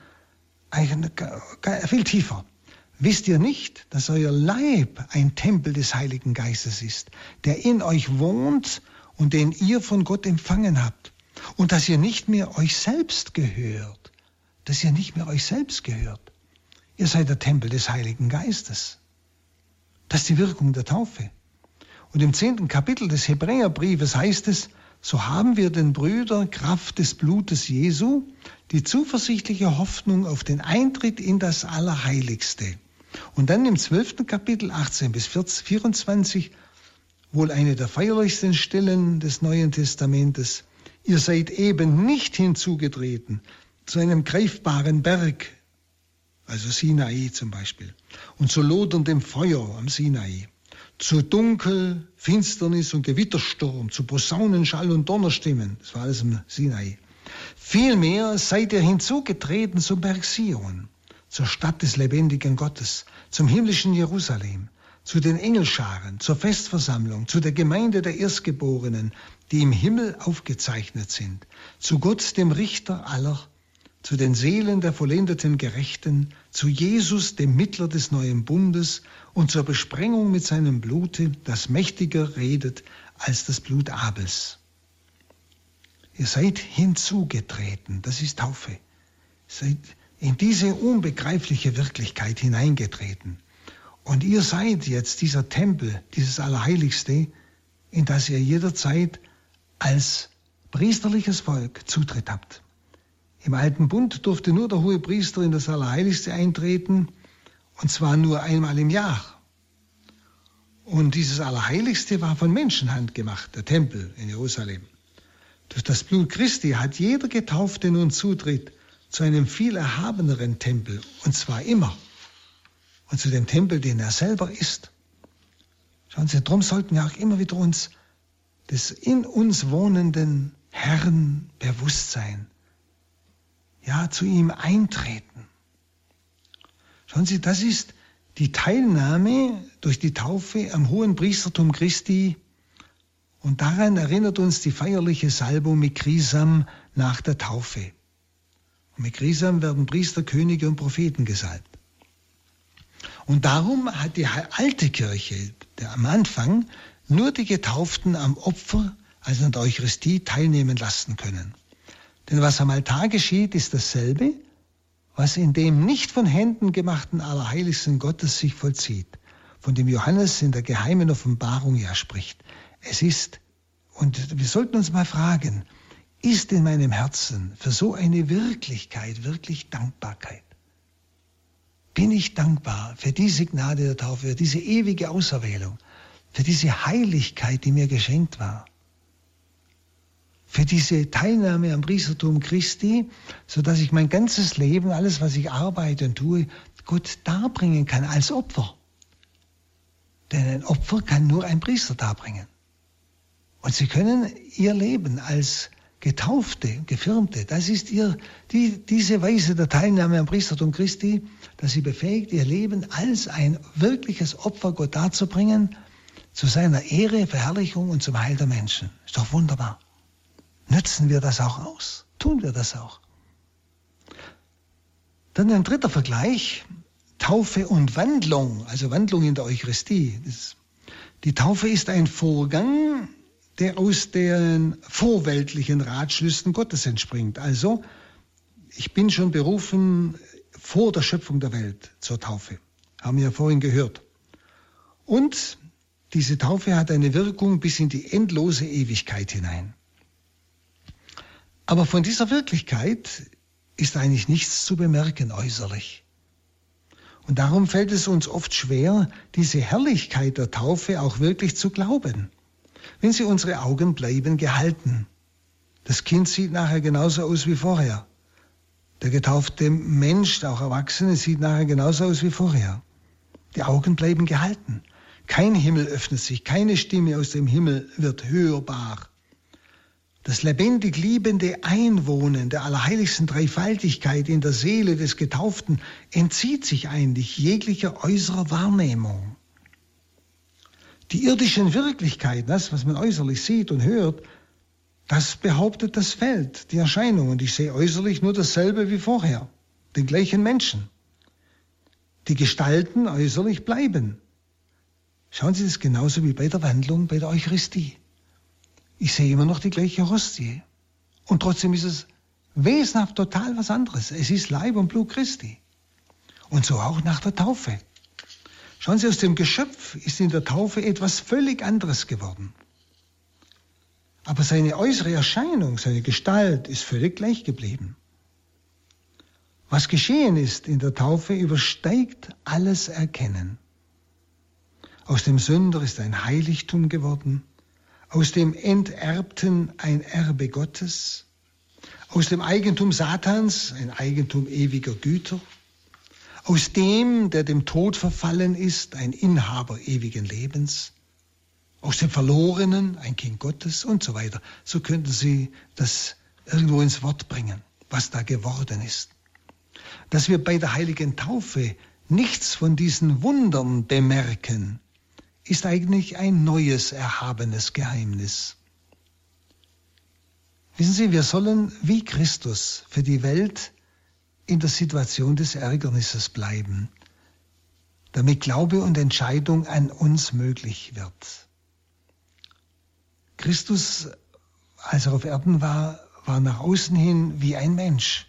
viel tiefer. Wisst ihr nicht, dass euer Leib ein Tempel des Heiligen Geistes ist, der in euch wohnt und den ihr von Gott empfangen habt? Und dass ihr nicht mehr euch selbst gehört, dass ihr nicht mehr euch selbst gehört. Ihr seid der Tempel des Heiligen Geistes. Das ist die Wirkung der Taufe. Und im zehnten Kapitel des Hebräerbriefes heißt es, so haben wir den Brüdern Kraft des Blutes Jesu die zuversichtliche Hoffnung auf den Eintritt in das Allerheiligste und dann im zwölften Kapitel 18 bis 24 wohl eine der feierlichsten Stellen des Neuen Testamentes. Ihr seid eben nicht hinzugetreten zu einem greifbaren Berg, also Sinai zum Beispiel, und zu loderndem Feuer am Sinai, zu Dunkel, Finsternis und Gewittersturm, zu Posaunenschall und Donnerstimmen, das war alles im Sinai. Vielmehr seid ihr hinzugetreten zum Berg Sion zur Stadt des lebendigen Gottes, zum himmlischen Jerusalem, zu den Engelscharen, zur Festversammlung, zu der Gemeinde der Erstgeborenen, die im Himmel aufgezeichnet sind, zu Gott, dem Richter aller, zu den Seelen der vollendeten Gerechten, zu Jesus, dem Mittler des neuen Bundes und zur Besprengung mit seinem Blute, das mächtiger redet als das Blut Abels. Ihr seid hinzugetreten, das ist Taufe. Seid in diese unbegreifliche Wirklichkeit hineingetreten. Und ihr seid jetzt dieser Tempel, dieses Allerheiligste, in das ihr jederzeit als priesterliches Volk Zutritt habt. Im alten Bund durfte nur der hohe Priester in das Allerheiligste eintreten, und zwar nur einmal im Jahr. Und dieses Allerheiligste war von Menschenhand gemacht, der Tempel in Jerusalem. Durch das Blut Christi hat jeder Getaufte nun Zutritt zu einem viel erhabeneren Tempel, und zwar immer, und zu dem Tempel, den er selber ist. Schauen Sie, darum sollten wir auch immer wieder uns des in uns wohnenden Herrn bewusst sein. Ja, zu ihm eintreten. Schauen Sie, das ist die Teilnahme durch die Taufe am hohen Priestertum Christi und daran erinnert uns die feierliche Salbung mit Krisam nach der Taufe. Und mit Krisam werden Priester, Könige und Propheten gesalbt. Und darum hat die alte Kirche, der am Anfang, nur die Getauften am Opfer, also an der Eucharistie, teilnehmen lassen können. Denn was am Altar geschieht, ist dasselbe, was in dem nicht von Händen gemachten Allerheiligsten Gottes sich vollzieht, von dem Johannes in der geheimen Offenbarung ja spricht. Es ist, und wir sollten uns mal fragen, ist in meinem Herzen für so eine Wirklichkeit wirklich Dankbarkeit? Bin ich dankbar für diese Gnade der Taufe, für diese ewige Auserwählung, für diese Heiligkeit, die mir geschenkt war? Für diese Teilnahme am Priestertum Christi, so dass ich mein ganzes Leben, alles, was ich arbeite und tue, Gott darbringen kann als Opfer. Denn ein Opfer kann nur ein Priester darbringen. Und sie können ihr Leben als Getaufte, Gefirmte, das ist ihr, die, diese Weise der Teilnahme am Priestertum Christi, dass sie befähigt, ihr Leben als ein wirkliches Opfer Gott darzubringen, zu seiner Ehre, Verherrlichung und zum Heil der Menschen. Ist doch wunderbar. Nützen wir das auch aus? Tun wir das auch? Dann ein dritter Vergleich, Taufe und Wandlung, also Wandlung in der Eucharistie. die Taufe ist ein Vorgang, der aus den vorweltlichen Ratschlüssen Gottes entspringt. Also, ich bin schon berufen vor der Schöpfung der Welt zur Taufe. Haben wir ja vorhin gehört. Und diese Taufe hat eine Wirkung bis in die endlose Ewigkeit hinein. Aber von dieser Wirklichkeit ist eigentlich nichts zu bemerken äußerlich. Und darum fällt es uns oft schwer, diese Herrlichkeit der Taufe auch wirklich zu glauben, wenn sie unsere Augen bleiben gehalten. Das Kind sieht nachher genauso aus wie vorher. Der getaufte Mensch, auch Erwachsene, sieht nachher genauso aus wie vorher. Die Augen bleiben gehalten. Kein Himmel öffnet sich, keine Stimme aus dem Himmel wird hörbar. Das lebendig liebende Einwohnen der allerheiligsten Dreifaltigkeit in der Seele des Getauften entzieht sich eigentlich jeglicher äußerer Wahrnehmung. Die irdischen Wirklichkeiten, das, was man äußerlich sieht und hört, das behauptet das Feld, die Erscheinung. Und ich sehe äußerlich nur dasselbe wie vorher, den gleichen Menschen. Die Gestalten äußerlich bleiben. Schauen Sie das genauso wie bei der Wandlung, bei der Eucharistie. Ich sehe immer noch die gleiche Hostie. Und trotzdem ist es wesenhaft total was anderes. Es ist Leib und Blut Christi. Und so auch nach der Taufe. Schauen Sie, aus dem Geschöpf ist in der Taufe etwas völlig anderes geworden. Aber seine äußere Erscheinung, seine Gestalt ist völlig gleich geblieben. Was geschehen ist in der Taufe übersteigt alles Erkennen. Aus dem Sünder ist ein Heiligtum geworden aus dem Enterbten ein Erbe Gottes, aus dem Eigentum Satans ein Eigentum ewiger Güter, aus dem, der dem Tod verfallen ist, ein Inhaber ewigen Lebens, aus dem Verlorenen ein Kind Gottes und so weiter. So könnten Sie das irgendwo ins Wort bringen, was da geworden ist. Dass wir bei der heiligen Taufe nichts von diesen Wundern bemerken, ist eigentlich ein neues, erhabenes Geheimnis. Wissen Sie, wir sollen wie Christus für die Welt in der Situation des Ärgernisses bleiben, damit Glaube und Entscheidung an uns möglich wird. Christus, als er auf Erden war, war nach außen hin wie ein Mensch.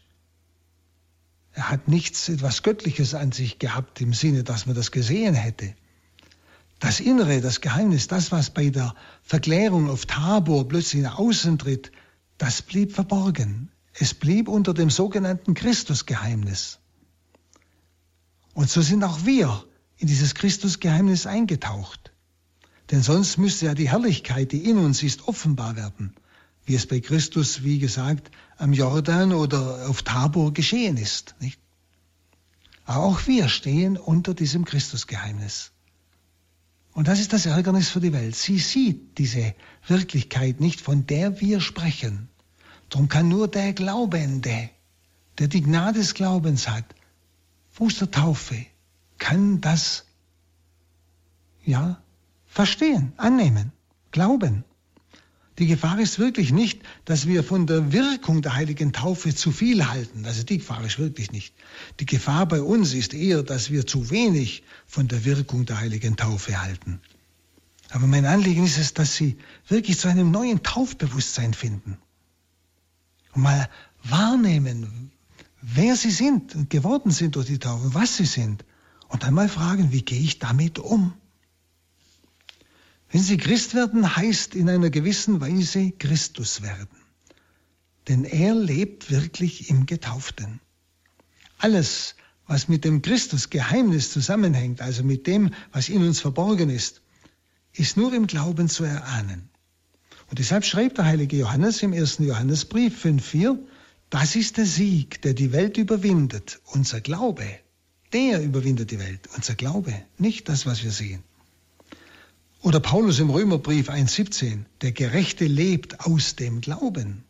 Er hat nichts, etwas Göttliches an sich gehabt im Sinne, dass man das gesehen hätte. Das Innere, das Geheimnis, das, was bei der Verklärung auf Tabor plötzlich nach außen tritt, das blieb verborgen. Es blieb unter dem sogenannten Christusgeheimnis. Und so sind auch wir in dieses Christusgeheimnis eingetaucht. Denn sonst müsste ja die Herrlichkeit, die in uns ist, offenbar werden. wie es bei Christus, wie gesagt, am Jordan oder auf Tabor geschehen ist. Nicht? Auch wir stehen unter diesem Christusgeheimnis. Und das ist das Ärgernis für die Welt. Sie sieht diese Wirklichkeit nicht, von der wir sprechen. Darum kann nur der Glaubende, der die Gnade des Glaubens hat, Fuß der Taufe, kann das, ja, verstehen, annehmen, glauben. Die Gefahr ist wirklich nicht, dass wir von der Wirkung der heiligen Taufe zu viel halten. Also die Gefahr ist wirklich nicht. Die Gefahr bei uns ist eher, dass wir zu wenig von der Wirkung der heiligen Taufe halten. Aber mein Anliegen ist es, dass Sie wirklich zu einem neuen Taufbewusstsein finden. Und mal wahrnehmen, wer Sie sind und geworden sind durch die Taufe, was Sie sind. Und dann mal fragen, wie gehe ich damit um? Wenn Sie Christ werden, heißt in einer gewissen Weise Christus werden. Denn er lebt wirklich im Getauften. Alles, was mit dem Christusgeheimnis zusammenhängt, also mit dem, was in uns verborgen ist, ist nur im Glauben zu erahnen. Und deshalb schreibt der heilige Johannes im ersten Johannesbrief 5.4, das ist der Sieg, der die Welt überwindet, unser Glaube. Der überwindet die Welt, unser Glaube, nicht das, was wir sehen. Oder Paulus im Römerbrief 1.17, der Gerechte lebt aus dem Glauben.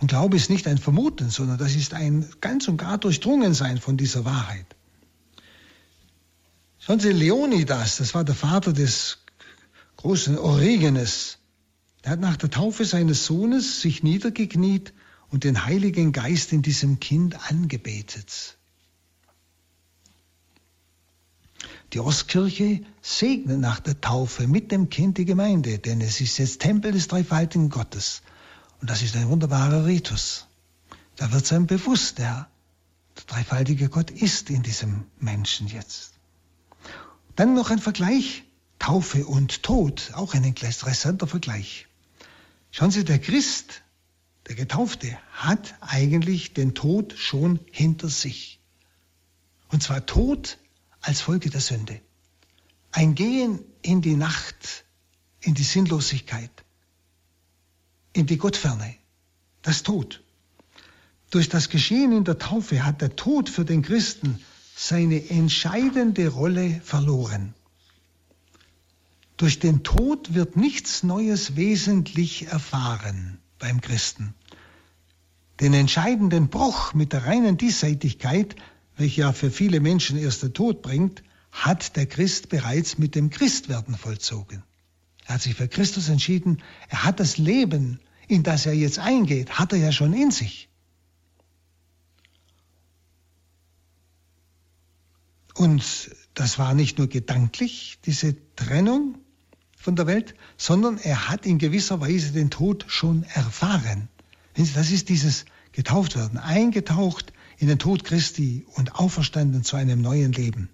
Und Glaube ist nicht ein Vermuten, sondern das ist ein ganz und gar Durchdrungensein von dieser Wahrheit. Schauen Sie, Leonidas, das war der Vater des großen Origenes, der hat nach der Taufe seines Sohnes sich niedergekniet und den Heiligen Geist in diesem Kind angebetet. Die Ostkirche segnet nach der Taufe mit dem Kind die Gemeinde, denn es ist jetzt Tempel des dreifaltigen Gottes. Und das ist ein wunderbarer Ritus. Da wird einem bewusst, der, der dreifaltige Gott ist in diesem Menschen jetzt. Dann noch ein Vergleich, Taufe und Tod, auch ein interessanter Vergleich. Schauen Sie, der Christ, der Getaufte, hat eigentlich den Tod schon hinter sich. Und zwar Tod als Folge der Sünde. Ein Gehen in die Nacht, in die Sinnlosigkeit, in die Gottferne, das Tod. Durch das Geschehen in der Taufe hat der Tod für den Christen seine entscheidende Rolle verloren. Durch den Tod wird nichts Neues wesentlich erfahren beim Christen. Den entscheidenden Bruch mit der reinen Diesseitigkeit welcher ja für viele Menschen erst der Tod bringt, hat der Christ bereits mit dem Christwerden vollzogen. Er hat sich für Christus entschieden. Er hat das Leben, in das er jetzt eingeht, hat er ja schon in sich. Und das war nicht nur gedanklich, diese Trennung von der Welt, sondern er hat in gewisser Weise den Tod schon erfahren. Das ist dieses Getauftwerden, eingetaucht in den Tod Christi und auferstanden zu einem neuen Leben.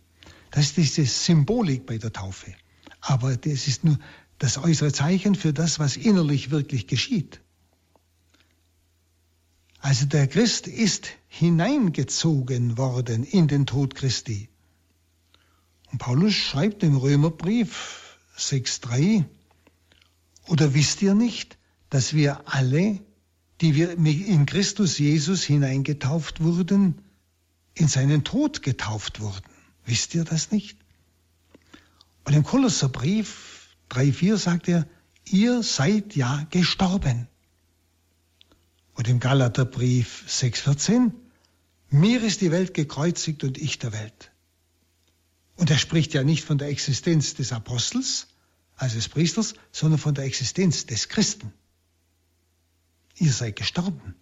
Das ist diese Symbolik bei der Taufe. Aber das ist nur das äußere Zeichen für das, was innerlich wirklich geschieht. Also der Christ ist hineingezogen worden in den Tod Christi. Und Paulus schreibt im Römerbrief 6.3, oder wisst ihr nicht, dass wir alle die wir in Christus Jesus hineingetauft wurden, in seinen Tod getauft wurden. Wisst ihr das nicht? Und im Kolosserbrief 3,4 sagt er, ihr seid ja gestorben. Und im Galaterbrief 6,14, mir ist die Welt gekreuzigt und ich der Welt. Und er spricht ja nicht von der Existenz des Apostels, also des Priesters, sondern von der Existenz des Christen ihr seid gestorben.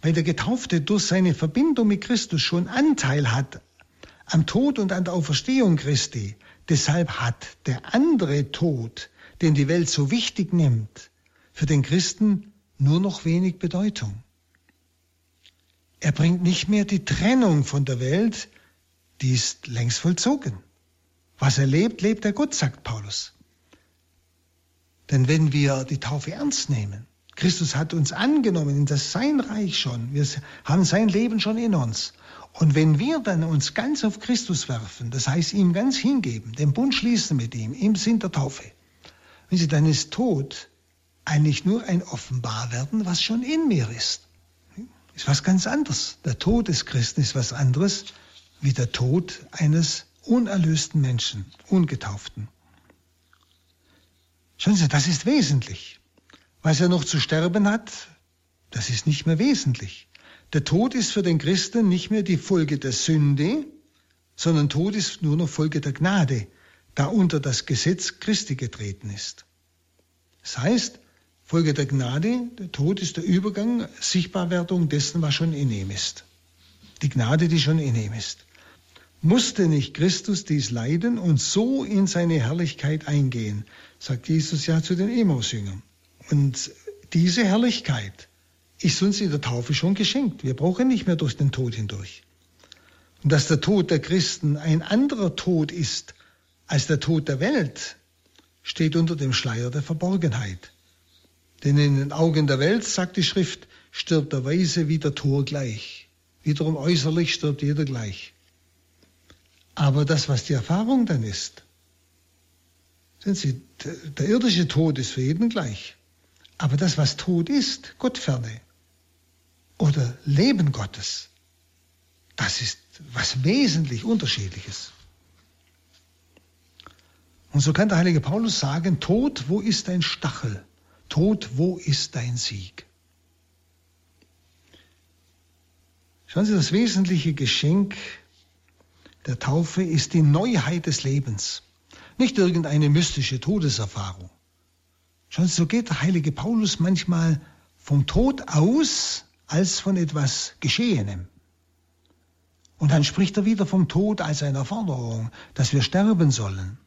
Weil der Getaufte durch seine Verbindung mit Christus schon Anteil hat am Tod und an der Auferstehung Christi. Deshalb hat der andere Tod, den die Welt so wichtig nimmt, für den Christen nur noch wenig Bedeutung. Er bringt nicht mehr die Trennung von der Welt, die ist längst vollzogen. Was er lebt, lebt er Gott, sagt Paulus. Denn wenn wir die Taufe ernst nehmen, Christus hat uns angenommen in das sein Reich schon. Wir haben sein Leben schon in uns. Und wenn wir dann uns ganz auf Christus werfen, das heißt ihm ganz hingeben, den Bund schließen mit ihm, im Sinn der Taufe, dann ist Tod eigentlich nur ein Offenbarwerden, was schon in mir ist. Ist was ganz anderes. Der Tod des Christen ist was anderes wie der Tod eines unerlösten Menschen, ungetauften. Schauen Sie, das ist wesentlich. Was er noch zu sterben hat, das ist nicht mehr wesentlich. Der Tod ist für den Christen nicht mehr die Folge der Sünde, sondern Tod ist nur noch Folge der Gnade, da unter das Gesetz Christi getreten ist. Das heißt, Folge der Gnade, der Tod ist der Übergang, Sichtbarwerdung dessen, was schon in ihm ist. Die Gnade, die schon in ihm ist. Musste nicht Christus dies leiden und so in seine Herrlichkeit eingehen, sagt Jesus ja zu den Emmaus-Jüngern. Und diese Herrlichkeit ist uns in der Taufe schon geschenkt. Wir brauchen nicht mehr durch den Tod hindurch. Und dass der Tod der Christen ein anderer Tod ist als der Tod der Welt, steht unter dem Schleier der Verborgenheit. Denn in den Augen der Welt, sagt die Schrift, stirbt der Weise wie der Tor gleich. Wiederum äußerlich stirbt jeder gleich. Aber das, was die Erfahrung dann ist, sehen Sie, der irdische Tod ist für jeden gleich. Aber das, was Tod ist, Gottferne oder Leben Gottes, das ist was wesentlich Unterschiedliches. Und so kann der heilige Paulus sagen, Tod, wo ist dein Stachel? Tod, wo ist dein Sieg? Schauen Sie, das wesentliche Geschenk der Taufe ist die Neuheit des Lebens, nicht irgendeine mystische Todeserfahrung. Sie, so geht der heilige Paulus manchmal vom Tod aus als von etwas Geschehenem. Und dann spricht er wieder vom Tod als einer Forderung, dass wir sterben sollen.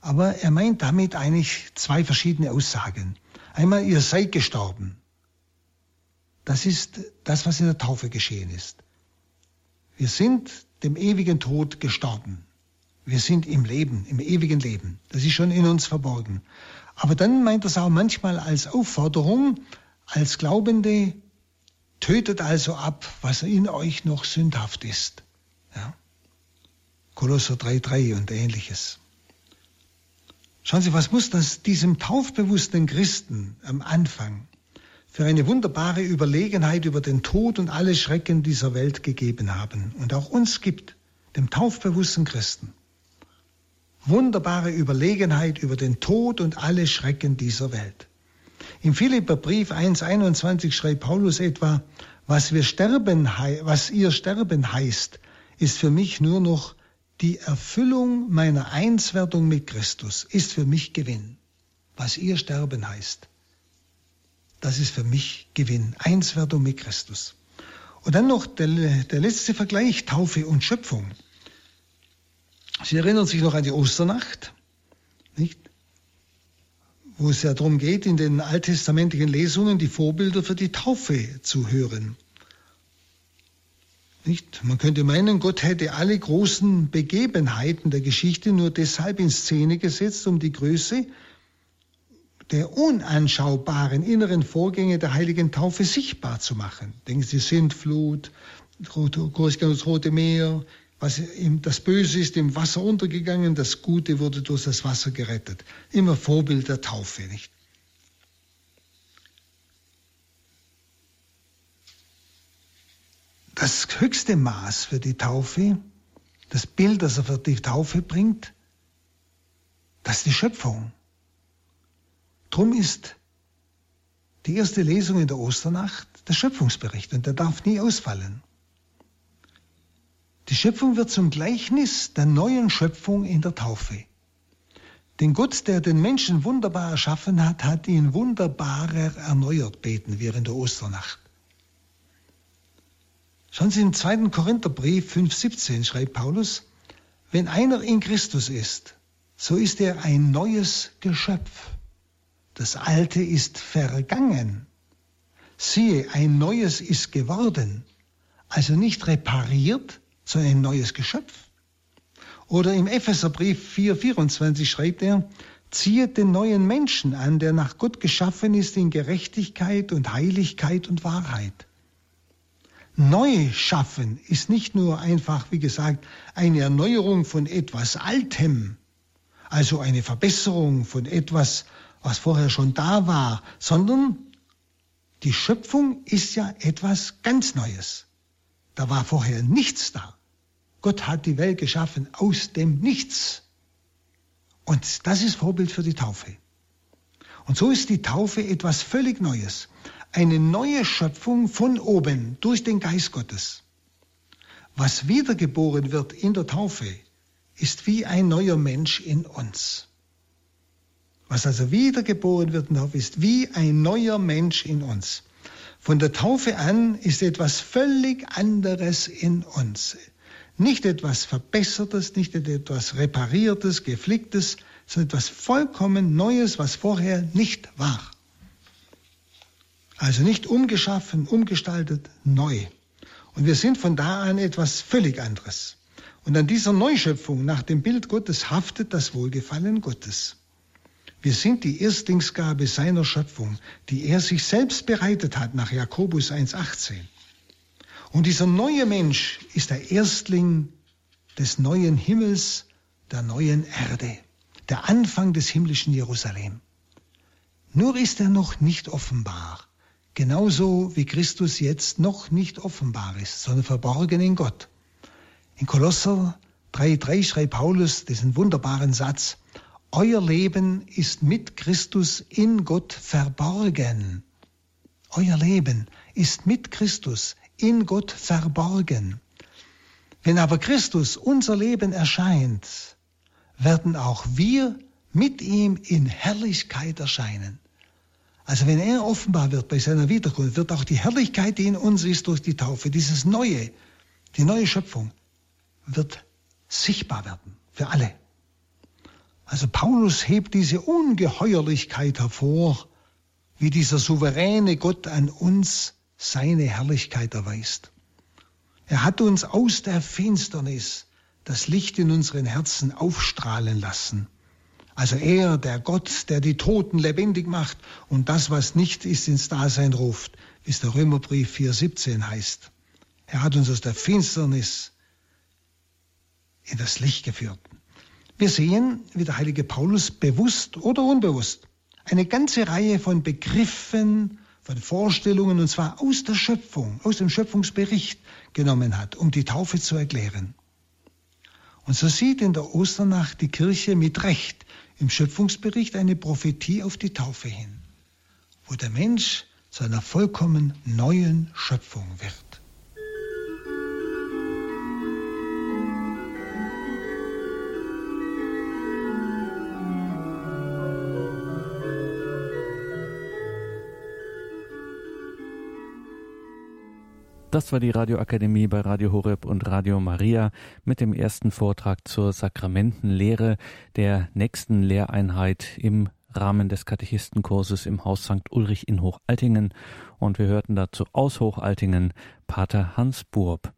Aber er meint damit eigentlich zwei verschiedene Aussagen. Einmal, ihr seid gestorben. Das ist das, was in der Taufe geschehen ist. Wir sind dem ewigen Tod gestorben. Wir sind im Leben, im ewigen Leben. Das ist schon in uns verborgen. Aber dann meint er es auch manchmal als Aufforderung, als Glaubende, tötet also ab, was in euch noch sündhaft ist. Ja? Kolosser 3,3 und ähnliches. Schauen Sie, was muss das diesem taufbewussten Christen am Anfang für eine wunderbare Überlegenheit über den Tod und alle Schrecken dieser Welt gegeben haben und auch uns gibt, dem taufbewussten Christen. Wunderbare Überlegenheit über den Tod und alle Schrecken dieser Welt. Im Philipperbrief 1,21 schreibt Paulus etwa, was wir sterben, was ihr sterben heißt, ist für mich nur noch die Erfüllung meiner Einswertung mit Christus, ist für mich Gewinn. Was ihr sterben heißt das ist für mich Gewinn. Einswertung mit Christus. Und dann noch der, der letzte Vergleich, Taufe und Schöpfung. Sie erinnern sich noch an die Osternacht, nicht? wo es ja darum geht, in den alttestamentlichen Lesungen die Vorbilder für die Taufe zu hören. Nicht? Man könnte meinen, Gott hätte alle großen Begebenheiten der Geschichte nur deshalb in Szene gesetzt, um die Größe der unanschaubaren inneren Vorgänge der heiligen Taufe sichtbar zu machen. Denken Sie, Sintflut, das Rote Meer, was im, das Böse ist im Wasser untergegangen, das Gute wurde durch das Wasser gerettet. Immer Vorbild der Taufe, nicht? Das höchste Maß für die Taufe, das Bild, das er für die Taufe bringt, das ist die Schöpfung. Drum ist die erste Lesung in der Osternacht der Schöpfungsbericht und der darf nie ausfallen. Die Schöpfung wird zum Gleichnis der neuen Schöpfung in der Taufe. Den Gott, der den Menschen wunderbar erschaffen hat, hat ihn wunderbarer erneuert, beten wir in der Osternacht. Schauen Sie im 2. Korintherbrief 5,17 schreibt Paulus, wenn einer in Christus ist, so ist er ein neues Geschöpf. Das Alte ist vergangen. Siehe, ein neues ist geworden. Also nicht repariert, sondern ein neues Geschöpf. Oder im Epheserbrief 4,24 schreibt er, ziehet den neuen Menschen an, der nach Gott geschaffen ist in Gerechtigkeit und Heiligkeit und Wahrheit. Neu schaffen ist nicht nur einfach, wie gesagt, eine Erneuerung von etwas Altem, also eine Verbesserung von etwas, was vorher schon da war, sondern die Schöpfung ist ja etwas ganz Neues. Da war vorher nichts da. Gott hat die Welt geschaffen aus dem Nichts. Und das ist Vorbild für die Taufe. Und so ist die Taufe etwas völlig Neues. Eine neue Schöpfung von oben durch den Geist Gottes. Was wiedergeboren wird in der Taufe, ist wie ein neuer Mensch in uns. Was also wiedergeboren wird in der Taufe, ist wie ein neuer Mensch in uns. Von der Taufe an ist etwas völlig anderes in uns. Nicht etwas Verbessertes, nicht etwas Repariertes, Geflicktes, sondern etwas vollkommen Neues, was vorher nicht war. Also nicht umgeschaffen, umgestaltet, neu. Und wir sind von da an etwas völlig anderes. Und an dieser Neuschöpfung nach dem Bild Gottes haftet das Wohlgefallen Gottes. Wir sind die Erstlingsgabe seiner Schöpfung, die er sich selbst bereitet hat nach Jakobus 1.18. Und dieser neue Mensch ist der Erstling des neuen Himmels, der neuen Erde, der Anfang des himmlischen Jerusalem. Nur ist er noch nicht offenbar, genauso wie Christus jetzt noch nicht offenbar ist, sondern verborgen in Gott. In Kolosser 3.3 schreibt Paulus diesen wunderbaren Satz, Euer Leben ist mit Christus in Gott verborgen. Euer Leben ist mit Christus in Gott verborgen. Wenn aber Christus unser Leben erscheint, werden auch wir mit ihm in Herrlichkeit erscheinen. Also wenn er offenbar wird bei seiner Wiederkunft, wird auch die Herrlichkeit, die in uns ist durch die Taufe, dieses Neue, die neue Schöpfung, wird sichtbar werden für alle. Also Paulus hebt diese Ungeheuerlichkeit hervor, wie dieser souveräne Gott an uns seine Herrlichkeit erweist. Er hat uns aus der Finsternis das Licht in unseren Herzen aufstrahlen lassen. Also er, der Gott, der die Toten lebendig macht und das, was nicht ist, ins Dasein ruft, wie es der Römerbrief 4.17 heißt. Er hat uns aus der Finsternis in das Licht geführt. Wir sehen, wie der heilige Paulus bewusst oder unbewusst eine ganze Reihe von Begriffen, von Vorstellungen, und zwar aus der Schöpfung, aus dem Schöpfungsbericht genommen hat, um die Taufe zu erklären. Und so sieht in der Osternacht die Kirche mit Recht im Schöpfungsbericht eine Prophetie auf die Taufe hin, wo der Mensch zu einer vollkommen neuen Schöpfung wird. Das war die Radioakademie bei Radio Horeb und Radio Maria mit dem ersten Vortrag zur Sakramentenlehre der nächsten Lehreinheit im Rahmen des Katechistenkurses im Haus St. Ulrich in Hochaltingen und wir hörten dazu aus Hochaltingen Pater Hans Burb.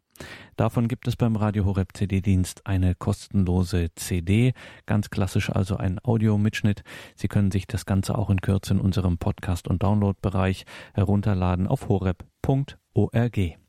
Davon gibt es beim Radio Horeb CD-Dienst eine kostenlose CD, ganz klassisch also ein Audiomitschnitt. Sie können sich das Ganze auch in Kürze in unserem Podcast- und Downloadbereich herunterladen auf horeb.org.